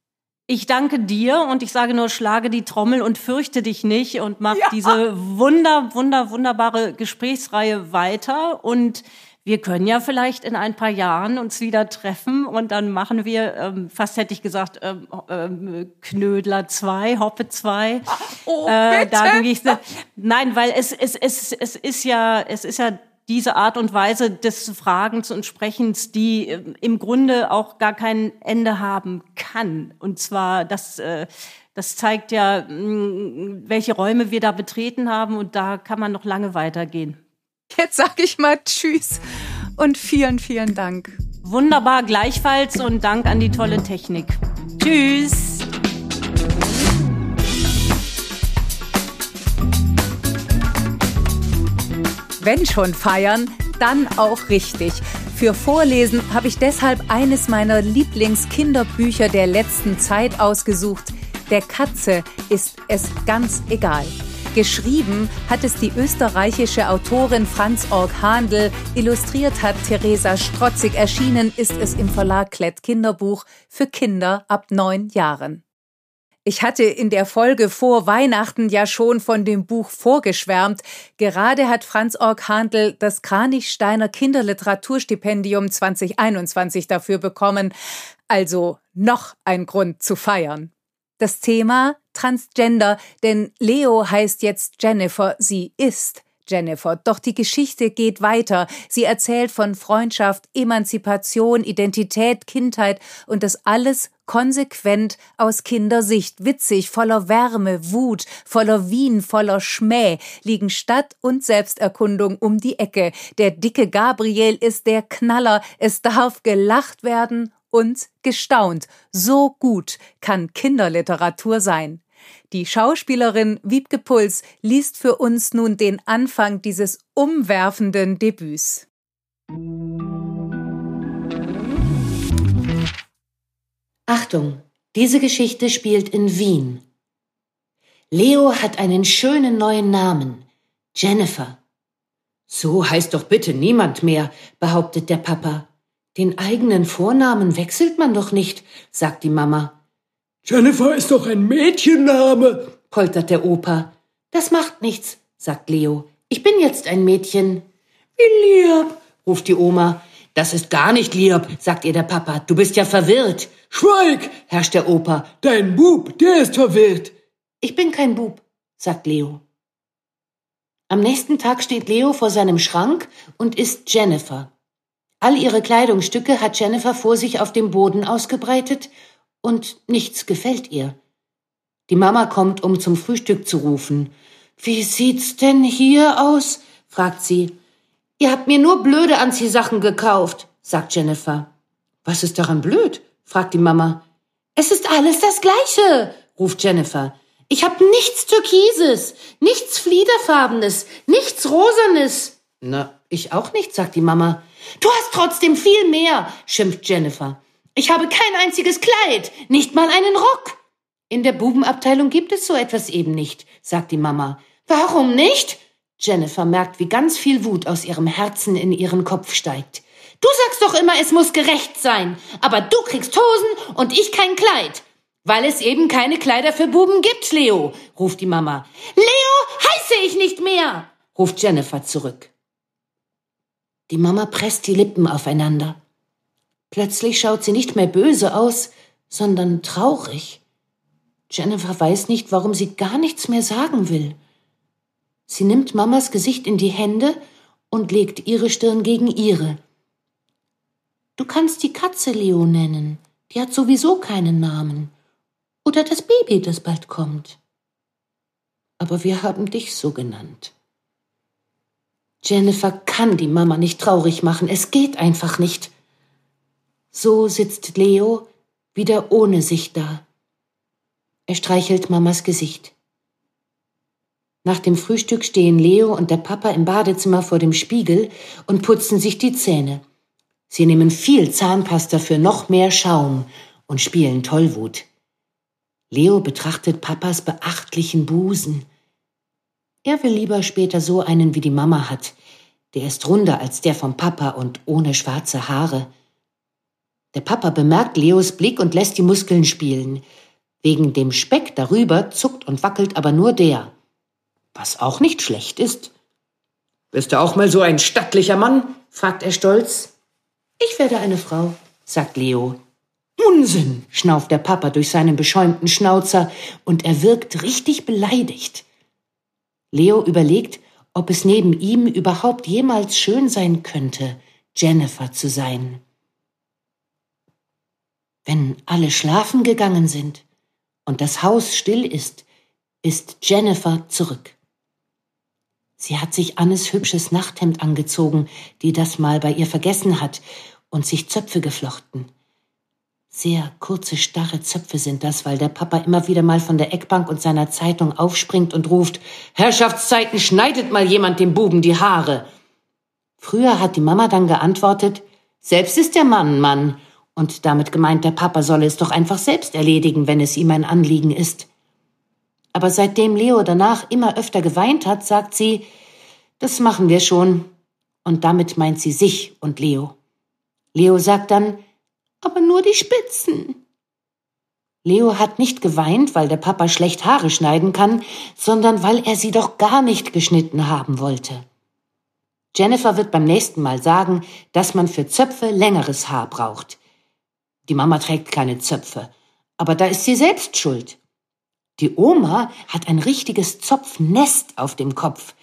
Ich danke dir und ich sage nur, schlage die Trommel und fürchte dich nicht und mach ja. diese wunder, wunder, wunderbare Gesprächsreihe weiter und wir können ja vielleicht in ein paar Jahren uns wieder treffen und dann machen wir, ähm, fast hätte ich gesagt, ähm, ähm, Knödler 2, Hoppe 2. Oh, äh, da nein, weil es, es, es, es ist ja, es ist ja diese Art und Weise des Fragens und Sprechens, die äh, im Grunde auch gar kein Ende haben kann. Und zwar, das, äh, das zeigt ja, mm, welche Räume wir da betreten haben und da kann man noch lange weitergehen. Jetzt sage ich mal Tschüss und vielen, vielen Dank. Wunderbar, gleichfalls und Dank an die tolle Technik. Tschüss. Wenn schon feiern, dann auch richtig. Für Vorlesen habe ich deshalb eines meiner Lieblingskinderbücher der letzten Zeit ausgesucht. Der Katze ist es ganz egal. Geschrieben hat es die österreichische Autorin Franz Org Handel, illustriert hat Theresa Strotzig, erschienen ist es im Verlag Klett Kinderbuch für Kinder ab neun Jahren. Ich hatte in der Folge vor Weihnachten ja schon von dem Buch vorgeschwärmt. Gerade hat Franz Org Handel das Kranichsteiner Kinderliteraturstipendium 2021 dafür bekommen. Also noch ein Grund zu feiern. Das Thema Transgender, denn Leo heißt jetzt Jennifer, sie ist Jennifer. Doch die Geschichte geht weiter. Sie erzählt von Freundschaft, Emanzipation, Identität, Kindheit und das alles konsequent aus Kindersicht. Witzig, voller Wärme, Wut, voller Wien, voller Schmäh liegen Stadt und Selbsterkundung um die Ecke. Der dicke Gabriel ist der Knaller. Es darf gelacht werden und gestaunt. So gut kann Kinderliteratur sein. Die Schauspielerin Wiebke Puls liest für uns nun den Anfang dieses umwerfenden Debüts. Achtung, diese Geschichte spielt in Wien. Leo hat einen schönen neuen Namen, Jennifer. So heißt doch bitte niemand mehr, behauptet der Papa. Den eigenen Vornamen wechselt man doch nicht, sagt die Mama. Jennifer ist doch ein Mädchenname, poltert der Opa. Das macht nichts, sagt Leo. Ich bin jetzt ein Mädchen. Wie lieb, ruft die Oma. Das ist gar nicht lieb, sagt ihr der Papa. Du bist ja verwirrt. Schweig, herrscht der Opa. Dein Bub, der ist verwirrt. Ich bin kein Bub, sagt Leo. Am nächsten Tag steht Leo vor seinem Schrank und ist Jennifer. All ihre Kleidungsstücke hat Jennifer vor sich auf dem Boden ausgebreitet und nichts gefällt ihr. Die Mama kommt, um zum Frühstück zu rufen. Wie sieht's denn hier aus? fragt sie. Ihr habt mir nur blöde Anziehsachen gekauft, sagt Jennifer. Was ist daran blöd? fragt die Mama. Es ist alles das Gleiche, ruft Jennifer. Ich hab nichts Türkises, nichts Fliederfarbenes, nichts Rosanes. Na, ich auch nicht, sagt die Mama. Du hast trotzdem viel mehr, schimpft Jennifer. Ich habe kein einziges Kleid, nicht mal einen Rock. In der Bubenabteilung gibt es so etwas eben nicht, sagt die Mama. Warum nicht? Jennifer merkt, wie ganz viel Wut aus ihrem Herzen in ihren Kopf steigt. Du sagst doch immer, es muss gerecht sein, aber du kriegst Hosen und ich kein Kleid. Weil es eben keine Kleider für Buben gibt, Leo, ruft die Mama. Leo heiße ich nicht mehr, ruft Jennifer zurück. Die Mama presst die Lippen aufeinander. Plötzlich schaut sie nicht mehr böse aus, sondern traurig. Jennifer weiß nicht, warum sie gar nichts mehr sagen will. Sie nimmt Mamas Gesicht in die Hände und legt ihre Stirn gegen ihre. Du kannst die Katze Leo nennen, die hat sowieso keinen Namen. Oder das Baby, das bald kommt. Aber wir haben dich so genannt. Jennifer kann die Mama nicht traurig machen, es geht einfach nicht. So sitzt Leo wieder ohne sich da. Er streichelt Mamas Gesicht. Nach dem Frühstück stehen Leo und der Papa im Badezimmer vor dem Spiegel und putzen sich die Zähne. Sie nehmen viel Zahnpasta für noch mehr Schaum und spielen Tollwut. Leo betrachtet Papas beachtlichen Busen. Er will lieber später so einen wie die Mama hat. Der ist runder als der vom Papa und ohne schwarze Haare. Der Papa bemerkt Leos Blick und lässt die Muskeln spielen. Wegen dem Speck darüber zuckt und wackelt aber nur der was auch nicht schlecht ist. Bist du auch mal so ein stattlicher Mann? fragt er stolz. Ich werde eine Frau, sagt Leo. Unsinn, schnauft der Papa durch seinen beschäumten Schnauzer und er wirkt richtig beleidigt. Leo überlegt, ob es neben ihm überhaupt jemals schön sein könnte, Jennifer zu sein. Wenn alle schlafen gegangen sind und das Haus still ist, ist Jennifer zurück. Sie hat sich Annes hübsches Nachthemd angezogen, die das mal bei ihr vergessen hat, und sich Zöpfe geflochten. Sehr kurze, starre Zöpfe sind das, weil der Papa immer wieder mal von der Eckbank und seiner Zeitung aufspringt und ruft, Herrschaftszeiten schneidet mal jemand dem Buben die Haare. Früher hat die Mama dann geantwortet, selbst ist der Mann Mann, und damit gemeint, der Papa solle es doch einfach selbst erledigen, wenn es ihm ein Anliegen ist. Aber seitdem Leo danach immer öfter geweint hat, sagt sie, das machen wir schon. Und damit meint sie sich und Leo. Leo sagt dann, aber nur die Spitzen. Leo hat nicht geweint, weil der Papa schlecht Haare schneiden kann, sondern weil er sie doch gar nicht geschnitten haben wollte. Jennifer wird beim nächsten Mal sagen, dass man für Zöpfe längeres Haar braucht. Die Mama trägt keine Zöpfe, aber da ist sie selbst schuld. Die Oma hat ein richtiges Zopfnest auf dem Kopf,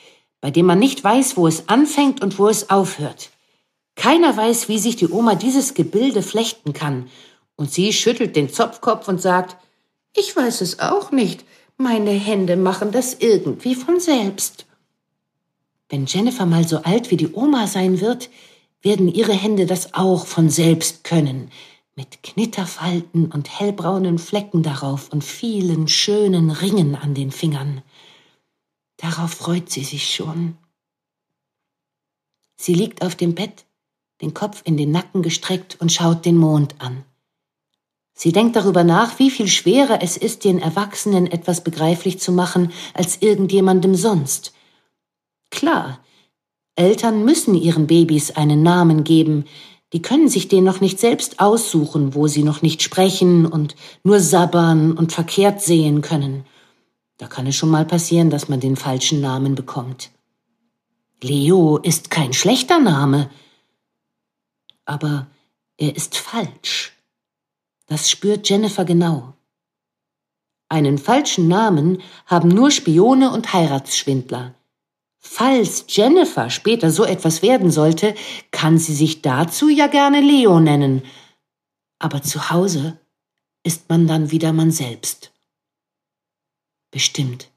bei dem man nicht weiß, wo es anfängt und wo es aufhört. Keiner weiß, wie sich die Oma dieses Gebilde flechten kann, und sie schüttelt den Zopfkopf und sagt, ich weiß es auch nicht, meine Hände machen das irgendwie von selbst. Wenn Jennifer mal so alt wie die Oma sein wird, werden ihre Hände das auch von selbst können, mit Knitterfalten und hellbraunen Flecken darauf und vielen schönen Ringen an den Fingern. Darauf freut sie sich schon. Sie liegt auf dem Bett, den Kopf in den Nacken gestreckt und schaut den Mond an. Sie denkt darüber nach, wie viel schwerer es ist, den Erwachsenen etwas begreiflich zu machen als irgendjemandem sonst. Klar, Eltern müssen ihren Babys einen Namen geben, die können sich den noch nicht selbst aussuchen, wo sie noch nicht sprechen und nur sabbern und verkehrt sehen können. Da kann es schon mal passieren, dass man den falschen Namen bekommt. Leo ist kein schlechter Name, aber er ist falsch. Das spürt Jennifer genau. Einen falschen Namen haben nur Spione und Heiratsschwindler. Falls Jennifer später so etwas werden sollte, kann sie sich dazu ja gerne Leo nennen. Aber zu Hause ist man dann wieder man selbst. Bestimmt.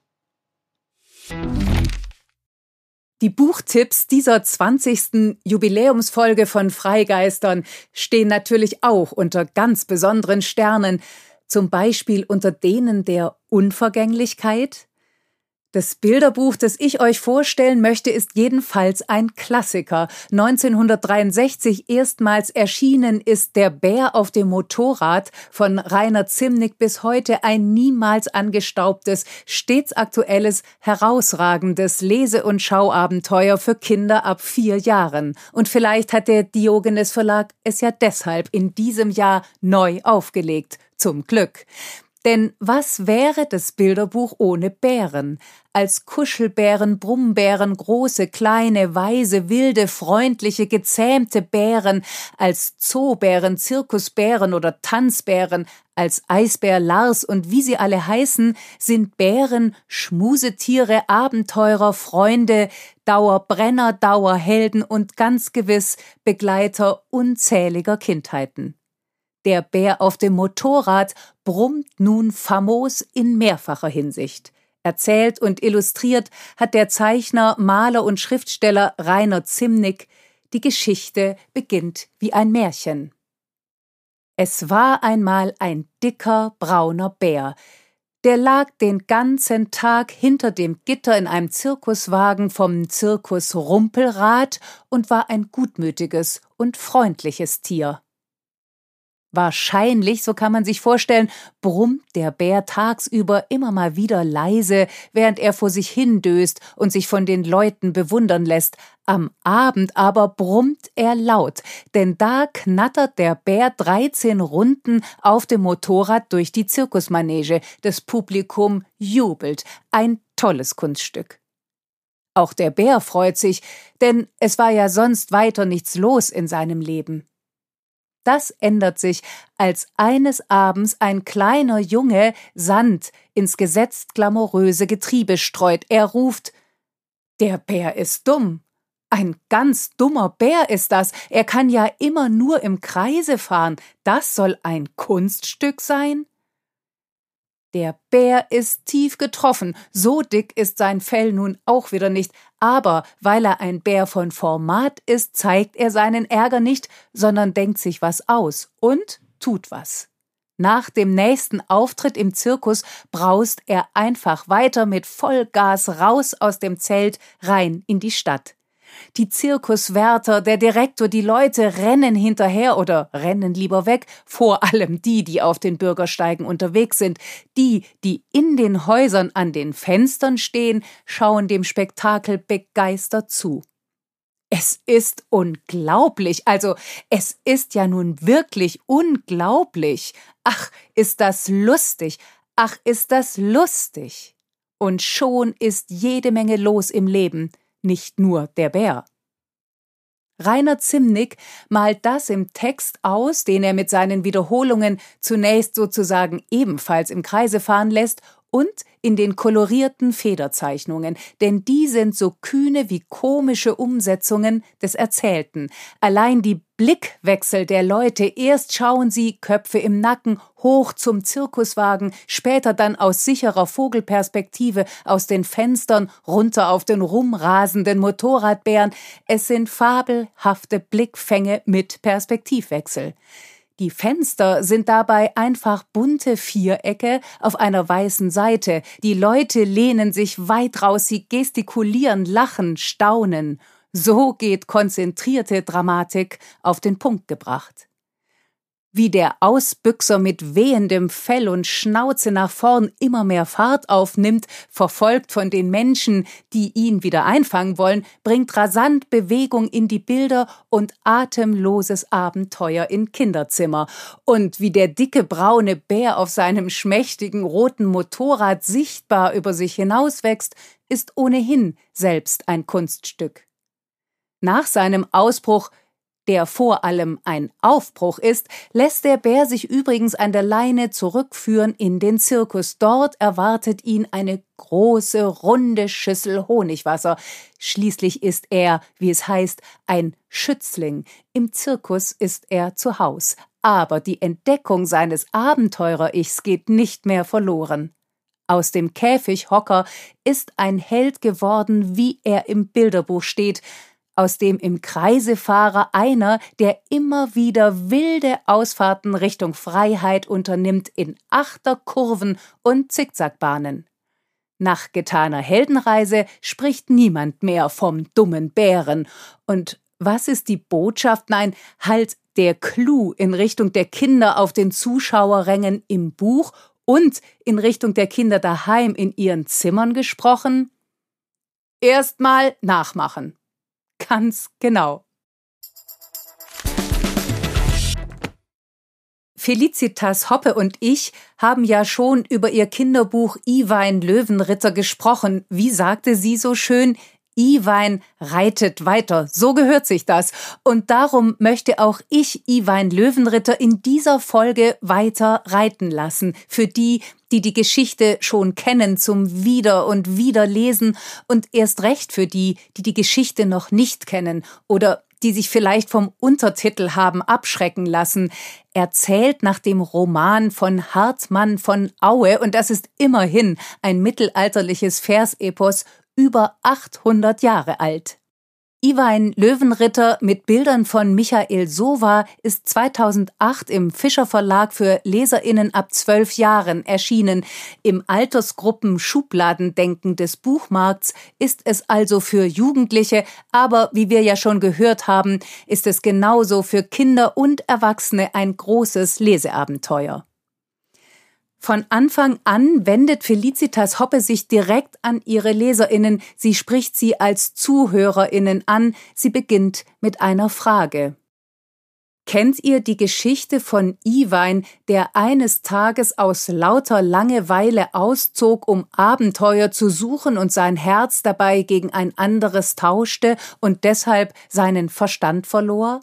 Die Buchtipps dieser 20. Jubiläumsfolge von Freigeistern stehen natürlich auch unter ganz besonderen Sternen, zum Beispiel unter denen der Unvergänglichkeit, Das Bilderbuch, das ich euch vorstellen möchte, ist jedenfalls ein Klassiker. 1963 erstmals erschienen ist Der Bär auf dem Motorrad von Rainer Zimnick bis heute ein niemals angestaubtes, stets aktuelles, herausragendes Lese- und Schauabenteuer für Kinder ab vier Jahren. Und vielleicht hat der Diogenes Verlag es ja deshalb in diesem Jahr neu aufgelegt. Zum Glück. Denn was wäre das Bilderbuch ohne Bären? Als Kuschelbären, Brummbären, große, kleine, weise, wilde, freundliche, gezähmte Bären, als Zoobären, Zirkusbären oder Tanzbären, als Eisbär Lars und wie sie alle heißen, sind Bären Schmusetiere, Abenteurer, Freunde, Dauerbrenner, Dauerhelden und ganz gewiss Begleiter unzähliger Kindheiten. Der Bär auf dem Motorrad brummt nun famos in mehrfacher Hinsicht. Erzählt und illustriert hat der Zeichner, Maler und Schriftsteller Rainer Zimnick. Die Geschichte beginnt wie ein Märchen. Es war einmal ein dicker, brauner Bär. Der lag den ganzen Tag hinter dem Gitter in einem Zirkuswagen vom Zirkus Rumpelrad und war ein gutmütiges und freundliches Tier. Wahrscheinlich, so kann man sich vorstellen, brummt der Bär tagsüber immer mal wieder leise, während er vor sich hindöst und sich von den Leuten bewundern lässt. Am Abend aber brummt er laut, denn da knattert der Bär 13 Runden auf dem Motorrad durch die Zirkusmanege. Das Publikum jubelt. Ein tolles Kunststück. Auch der Bär freut sich, denn es war ja sonst weiter nichts los in seinem Leben. Das ändert sich, als eines Abends ein kleiner Junge Sand ins gesetzt glamouröse Getriebe streut. Er ruft Der Bär ist dumm. Ein ganz dummer Bär ist das. Er kann ja immer nur im Kreise fahren. Das soll ein Kunststück sein? Der Bär ist tief getroffen, so dick ist sein Fell nun auch wieder nicht, aber weil er ein Bär von Format ist, zeigt er seinen Ärger nicht, sondern denkt sich was aus und tut was. Nach dem nächsten Auftritt im Zirkus braust er einfach weiter mit Vollgas raus aus dem Zelt rein in die Stadt. Die Zirkuswärter, der Direktor, die Leute rennen hinterher oder rennen lieber weg, vor allem die, die auf den Bürgersteigen unterwegs sind. Die, die in den Häusern an den Fenstern stehen, schauen dem Spektakel begeistert zu. Es ist unglaublich, also es ist ja nun wirklich unglaublich. Ach, ist das lustig, ach, ist das lustig. Und schon ist jede Menge los im Leben nicht nur der Bär. Rainer Zimnick malt das im Text aus, den er mit seinen Wiederholungen zunächst sozusagen ebenfalls im Kreise fahren lässt und in den kolorierten Federzeichnungen, denn die sind so kühne wie komische Umsetzungen des Erzählten. Allein die Blickwechsel der Leute, erst schauen sie, Köpfe im Nacken, hoch zum Zirkuswagen, später dann aus sicherer Vogelperspektive aus den Fenstern runter auf den rumrasenden Motorradbären. Es sind fabelhafte Blickfänge mit Perspektivwechsel. Die Fenster sind dabei einfach bunte Vierecke auf einer weißen Seite. Die Leute lehnen sich weit raus, sie gestikulieren, lachen, staunen. So geht konzentrierte Dramatik auf den Punkt gebracht wie der Ausbüchser mit wehendem Fell und Schnauze nach vorn immer mehr Fahrt aufnimmt, verfolgt von den Menschen, die ihn wieder einfangen wollen, bringt rasant Bewegung in die Bilder und atemloses Abenteuer in Kinderzimmer. Und wie der dicke braune Bär auf seinem schmächtigen roten Motorrad sichtbar über sich hinauswächst, ist ohnehin selbst ein Kunststück. Nach seinem Ausbruch der vor allem ein Aufbruch ist, lässt der Bär sich übrigens an der Leine zurückführen in den Zirkus. Dort erwartet ihn eine große, runde Schüssel Honigwasser. Schließlich ist er, wie es heißt, ein Schützling. Im Zirkus ist er zu Haus. Aber die Entdeckung seines Abenteurer-Ichs geht nicht mehr verloren. Aus dem Käfighocker ist ein Held geworden, wie er im Bilderbuch steht, aus dem im Kreisefahrer einer, der immer wieder wilde Ausfahrten Richtung Freiheit unternimmt in Achterkurven und Zickzackbahnen. Nach getaner Heldenreise spricht niemand mehr vom dummen Bären. Und was ist die Botschaft? Nein, halt der Clou in Richtung der Kinder auf den Zuschauerrängen im Buch und in Richtung der Kinder daheim in ihren Zimmern gesprochen? Erstmal nachmachen. Ganz genau. Felicitas Hoppe und ich haben ja schon über ihr Kinderbuch Iwein Löwenritter gesprochen. Wie sagte sie so schön? Iwein reitet weiter. So gehört sich das. Und darum möchte auch ich Iwein Löwenritter in dieser Folge weiter reiten lassen. Für die, die die Geschichte schon kennen, zum Wieder und Wiederlesen und erst recht für die, die die Geschichte noch nicht kennen oder die sich vielleicht vom Untertitel haben abschrecken lassen, erzählt nach dem Roman von Hartmann von Aue, und das ist immerhin ein mittelalterliches Versepos über 800 Jahre alt. Iwein Löwenritter mit Bildern von Michael Sova ist 2008 im Fischer Verlag für LeserInnen ab zwölf Jahren erschienen. Im Altersgruppen Schubladendenken des Buchmarkts ist es also für Jugendliche, aber wie wir ja schon gehört haben, ist es genauso für Kinder und Erwachsene ein großes Leseabenteuer. Von Anfang an wendet Felicitas Hoppe sich direkt an ihre Leserinnen, sie spricht sie als Zuhörerinnen an, sie beginnt mit einer Frage. Kennt ihr die Geschichte von Iwein, der eines Tages aus lauter Langeweile auszog, um Abenteuer zu suchen und sein Herz dabei gegen ein anderes tauschte und deshalb seinen Verstand verlor?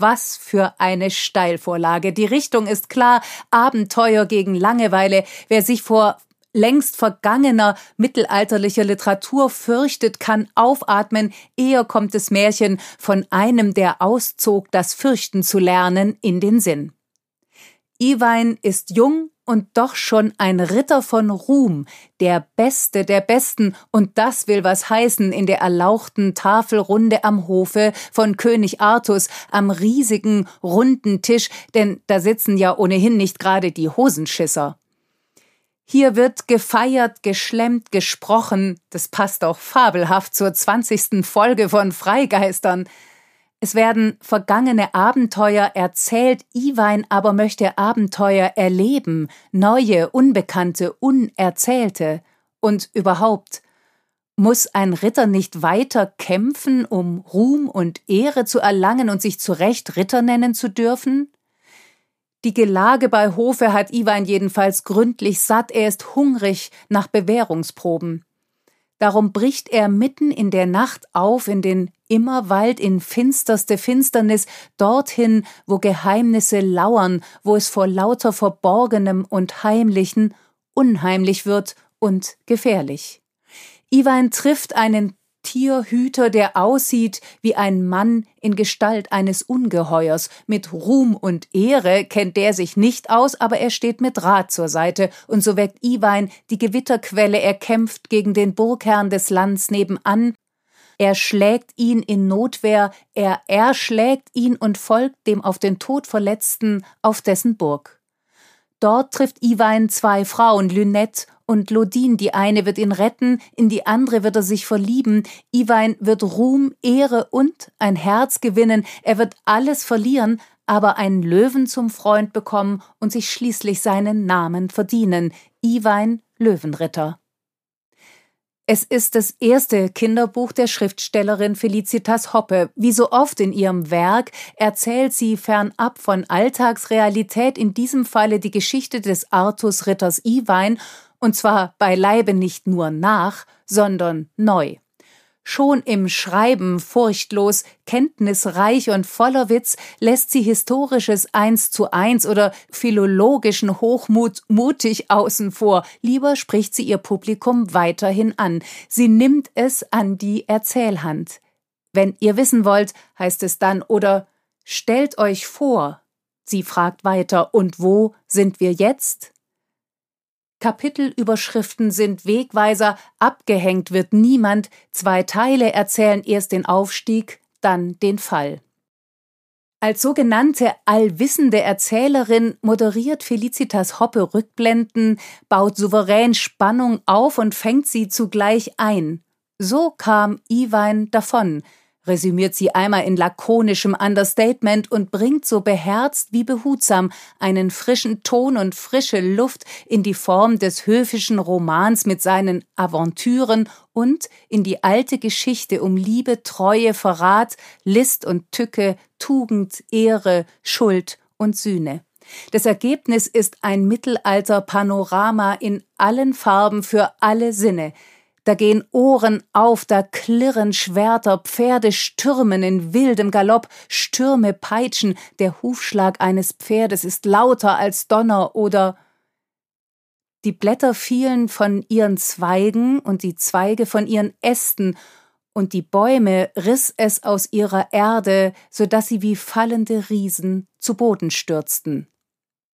Was für eine Steilvorlage. Die Richtung ist klar. Abenteuer gegen Langeweile. Wer sich vor längst vergangener mittelalterlicher Literatur fürchtet, kann aufatmen, eher kommt das Märchen von einem, der auszog, das Fürchten zu lernen, in den Sinn. Iwein ist jung, und doch schon ein Ritter von Ruhm, der Beste der Besten, und das will was heißen in der erlauchten Tafelrunde am Hofe von König Artus am riesigen, runden Tisch, denn da sitzen ja ohnehin nicht gerade die Hosenschisser. Hier wird gefeiert, geschlemmt, gesprochen, das passt auch fabelhaft zur zwanzigsten Folge von Freigeistern. Es werden vergangene Abenteuer erzählt, Iwein aber möchte Abenteuer erleben, neue, unbekannte, unerzählte. Und überhaupt, muss ein Ritter nicht weiter kämpfen, um Ruhm und Ehre zu erlangen und sich zu Recht Ritter nennen zu dürfen? Die Gelage bei Hofe hat Iwein jedenfalls gründlich satt, er ist hungrig nach Bewährungsproben. Darum bricht er mitten in der Nacht auf in den Immerwald in finsterste Finsternis, dorthin, wo Geheimnisse lauern, wo es vor lauter Verborgenem und Heimlichen unheimlich wird und gefährlich. Iwein trifft einen Tierhüter, der aussieht wie ein Mann in Gestalt eines Ungeheuers. Mit Ruhm und Ehre kennt der sich nicht aus, aber er steht mit Rat zur Seite, und so weckt Iwein die Gewitterquelle, er kämpft gegen den Burgherrn des Lands nebenan, er schlägt ihn in Notwehr, er erschlägt ihn und folgt dem auf den Tod Verletzten auf dessen Burg. Dort trifft Iwein zwei Frauen, Lynette und Lodin. Die eine wird ihn retten, in die andere wird er sich verlieben. Iwein wird Ruhm, Ehre und ein Herz gewinnen. Er wird alles verlieren, aber einen Löwen zum Freund bekommen und sich schließlich seinen Namen verdienen. Iwein Löwenritter. Es ist das erste Kinderbuch der Schriftstellerin Felicitas Hoppe. Wie so oft in ihrem Werk erzählt sie fernab von Alltagsrealität in diesem Falle die Geschichte des Artus Ritters Iwein und zwar beileibe nicht nur nach, sondern neu. Schon im Schreiben furchtlos, kenntnisreich und voller Witz lässt sie historisches Eins zu eins oder philologischen Hochmut mutig außen vor. Lieber spricht sie ihr Publikum weiterhin an. Sie nimmt es an die Erzählhand. Wenn ihr wissen wollt, heißt es dann oder stellt euch vor. Sie fragt weiter, und wo sind wir jetzt? Kapitelüberschriften sind Wegweiser, abgehängt wird niemand, zwei Teile erzählen erst den Aufstieg, dann den Fall. Als sogenannte allwissende Erzählerin moderiert Felicitas Hoppe Rückblenden, baut souverän Spannung auf und fängt sie zugleich ein. So kam Iwein davon, resümiert sie einmal in lakonischem Understatement und bringt so beherzt wie behutsam einen frischen Ton und frische Luft in die Form des höfischen Romans mit seinen Aventüren und in die alte Geschichte um Liebe, Treue, Verrat, List und Tücke, Tugend, Ehre, Schuld und Sühne. Das Ergebnis ist ein Mittelalter-Panorama in allen Farben für alle Sinne, da gehen Ohren auf, da klirren Schwerter, Pferde stürmen in wildem Galopp, Stürme peitschen, der Hufschlag eines Pferdes ist lauter als Donner oder die Blätter fielen von ihren Zweigen und die Zweige von ihren Ästen, und die Bäume riss es aus ihrer Erde, so dass sie wie fallende Riesen zu Boden stürzten.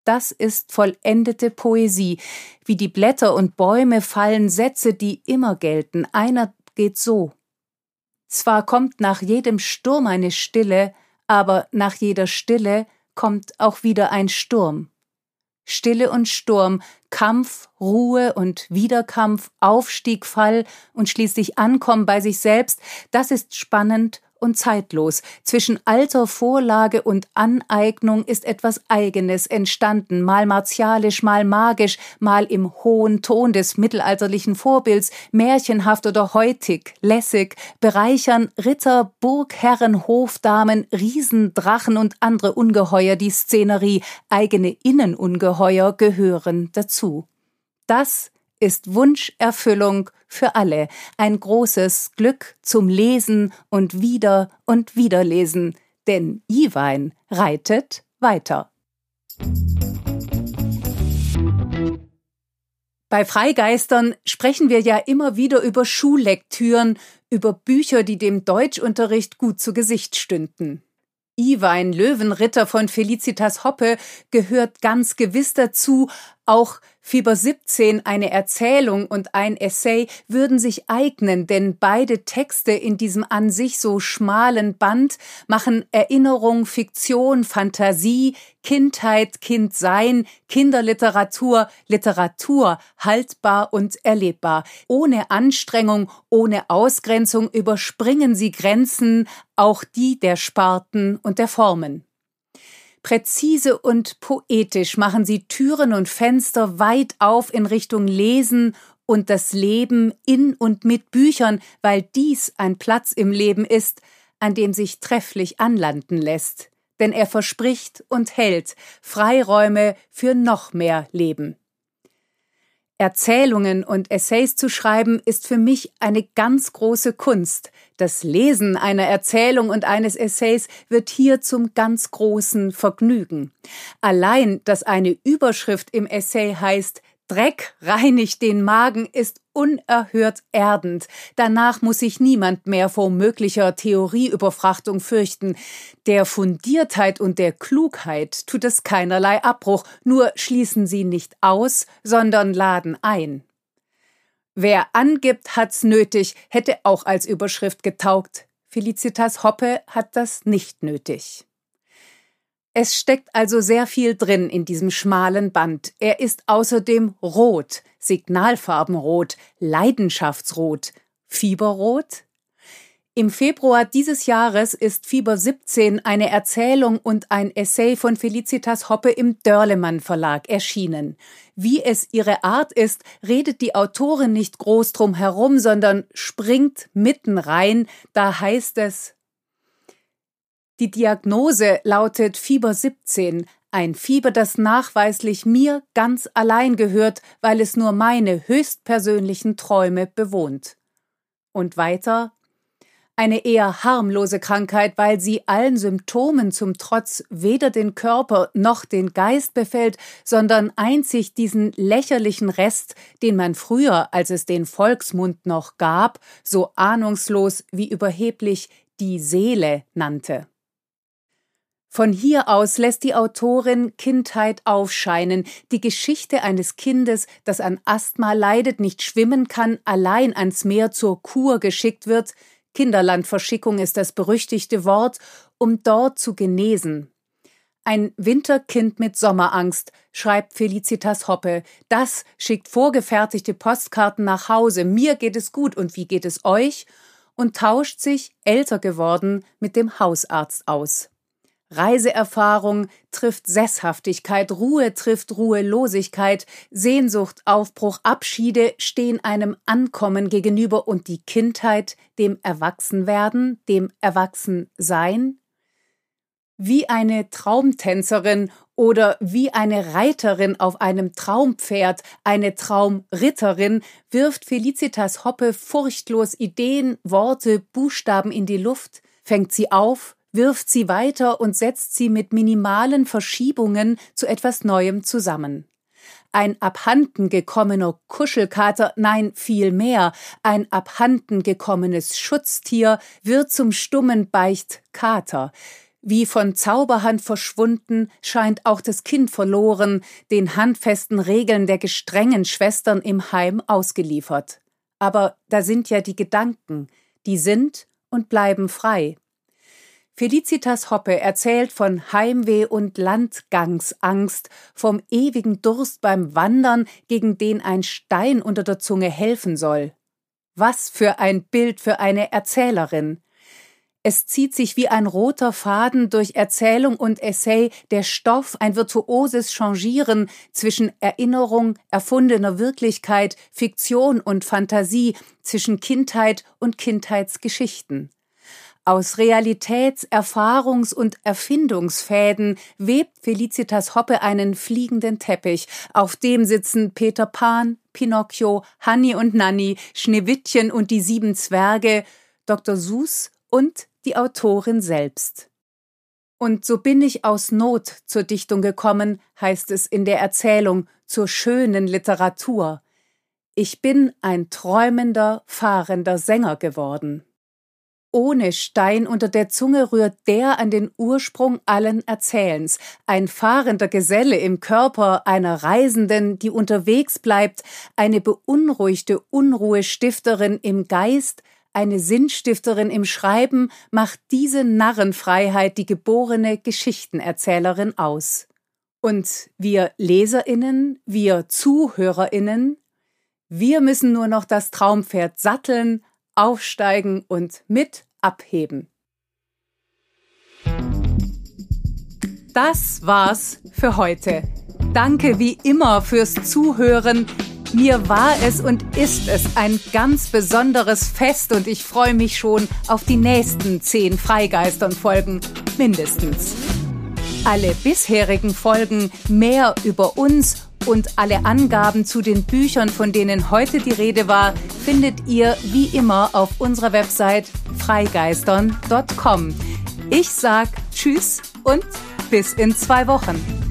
Das ist vollendete Poesie. Wie die Blätter und Bäume fallen Sätze, die immer gelten. Einer geht so. Zwar kommt nach jedem Sturm eine Stille, aber nach jeder Stille kommt auch wieder ein Sturm. Stille und Sturm, Kampf, Ruhe und Wiederkampf, Aufstieg, Fall und schließlich Ankommen bei sich selbst, das ist spannend und zeitlos. Zwischen alter Vorlage und Aneignung ist etwas Eigenes entstanden, mal martialisch, mal magisch, mal im hohen Ton des mittelalterlichen Vorbilds, märchenhaft oder heutig, lässig, bereichern Ritter, Burgherren, Hofdamen, Riesendrachen und andere Ungeheuer die Szenerie, eigene Innenungeheuer gehören dazu. Das ist Wunscherfüllung für alle, ein großes Glück zum Lesen und wieder und wiederlesen, denn Iwein reitet weiter. Bei Freigeistern sprechen wir ja immer wieder über Schullektüren, über Bücher, die dem Deutschunterricht gut zu Gesicht stünden. Iwein Löwenritter von Felicitas Hoppe gehört ganz gewiss dazu, auch Fieber 17, eine Erzählung und ein Essay würden sich eignen, denn beide Texte in diesem an sich so schmalen Band machen Erinnerung, Fiktion, Fantasie, Kindheit, Kindsein, Kinderliteratur, Literatur haltbar und erlebbar. Ohne Anstrengung, ohne Ausgrenzung überspringen sie Grenzen, auch die der Sparten und der Formen. Präzise und poetisch machen sie Türen und Fenster weit auf in Richtung Lesen und das Leben in und mit Büchern, weil dies ein Platz im Leben ist, an dem sich trefflich anlanden lässt. Denn er verspricht und hält Freiräume für noch mehr Leben. Erzählungen und Essays zu schreiben ist für mich eine ganz große Kunst. Das Lesen einer Erzählung und eines Essays wird hier zum ganz großen Vergnügen. Allein, dass eine Überschrift im Essay heißt Dreck reinigt den Magen ist unerhört erdend. Danach muss sich niemand mehr vor möglicher Theorieüberfrachtung fürchten. Der Fundiertheit und der Klugheit tut es keinerlei Abbruch, nur schließen sie nicht aus, sondern laden ein. Wer angibt, hat's nötig, hätte auch als Überschrift getaugt. Felicitas Hoppe hat das nicht nötig. Es steckt also sehr viel drin in diesem schmalen Band. Er ist außerdem rot, Signalfarbenrot, Leidenschaftsrot, Fieberrot. Im Februar dieses Jahres ist Fieber 17 eine Erzählung und ein Essay von Felicitas Hoppe im Dörlemann Verlag erschienen. Wie es ihre Art ist, redet die Autorin nicht groß drum herum, sondern springt mitten rein. Da heißt es, die Diagnose lautet Fieber 17, ein Fieber, das nachweislich mir ganz allein gehört, weil es nur meine höchstpersönlichen Träume bewohnt. Und weiter eine eher harmlose Krankheit, weil sie allen Symptomen zum Trotz weder den Körper noch den Geist befällt, sondern einzig diesen lächerlichen Rest, den man früher, als es den Volksmund noch gab, so ahnungslos wie überheblich die Seele nannte. Von hier aus lässt die Autorin Kindheit aufscheinen, die Geschichte eines Kindes, das an Asthma leidet, nicht schwimmen kann, allein ans Meer zur Kur geschickt wird, Kinderlandverschickung ist das berüchtigte Wort, um dort zu genesen. Ein Winterkind mit Sommerangst, schreibt Felicitas Hoppe. Das schickt vorgefertigte Postkarten nach Hause. Mir geht es gut und wie geht es euch? Und tauscht sich, älter geworden, mit dem Hausarzt aus. Reiseerfahrung trifft Sesshaftigkeit, Ruhe trifft Ruhelosigkeit, Sehnsucht, Aufbruch, Abschiede stehen einem Ankommen gegenüber und die Kindheit dem Erwachsenwerden, dem Erwachsensein. Wie eine Traumtänzerin oder wie eine Reiterin auf einem Traumpferd, eine Traumritterin, wirft Felicitas Hoppe furchtlos Ideen, Worte, Buchstaben in die Luft, fängt sie auf, wirft sie weiter und setzt sie mit minimalen Verschiebungen zu etwas Neuem zusammen. Ein abhanden gekommener Kuschelkater, nein, vielmehr, ein abhanden gekommenes Schutztier wird zum stummen Beichtkater. Wie von Zauberhand verschwunden, scheint auch das Kind verloren, den handfesten Regeln der gestrengen Schwestern im Heim ausgeliefert. Aber da sind ja die Gedanken, die sind und bleiben frei. Felicitas Hoppe erzählt von Heimweh und Landgangsangst, vom ewigen Durst beim Wandern, gegen den ein Stein unter der Zunge helfen soll. Was für ein Bild für eine Erzählerin. Es zieht sich wie ein roter Faden durch Erzählung und Essay der Stoff, ein virtuoses Changieren zwischen Erinnerung, erfundener Wirklichkeit, Fiktion und Fantasie, zwischen Kindheit und Kindheitsgeschichten. Aus Realitäts-, Erfahrungs- und Erfindungsfäden webt Felicitas Hoppe einen fliegenden Teppich, auf dem sitzen Peter Pan, Pinocchio, Hanni und Nanni, Schneewittchen und die sieben Zwerge, Dr. Sus und die Autorin selbst. Und so bin ich aus Not zur Dichtung gekommen, heißt es in der Erzählung, zur schönen Literatur. Ich bin ein träumender, fahrender Sänger geworden ohne Stein unter der Zunge rührt der an den Ursprung allen Erzählens, ein fahrender Geselle im Körper einer Reisenden, die unterwegs bleibt, eine beunruhigte Unruhestifterin im Geist, eine Sinnstifterin im Schreiben, macht diese Narrenfreiheit die geborene Geschichtenerzählerin aus. Und wir Leserinnen, wir Zuhörerinnen, wir müssen nur noch das Traumpferd satteln, aufsteigen und mit abheben. Das war's für heute. Danke wie immer fürs Zuhören. Mir war es und ist es ein ganz besonderes Fest und ich freue mich schon auf die nächsten zehn Freigeistern-Folgen mindestens. Alle bisherigen Folgen mehr über uns und alle Angaben zu den Büchern, von denen heute die Rede war, findet ihr wie immer auf unserer Website freigeistern.com. Ich sag Tschüss und bis in zwei Wochen.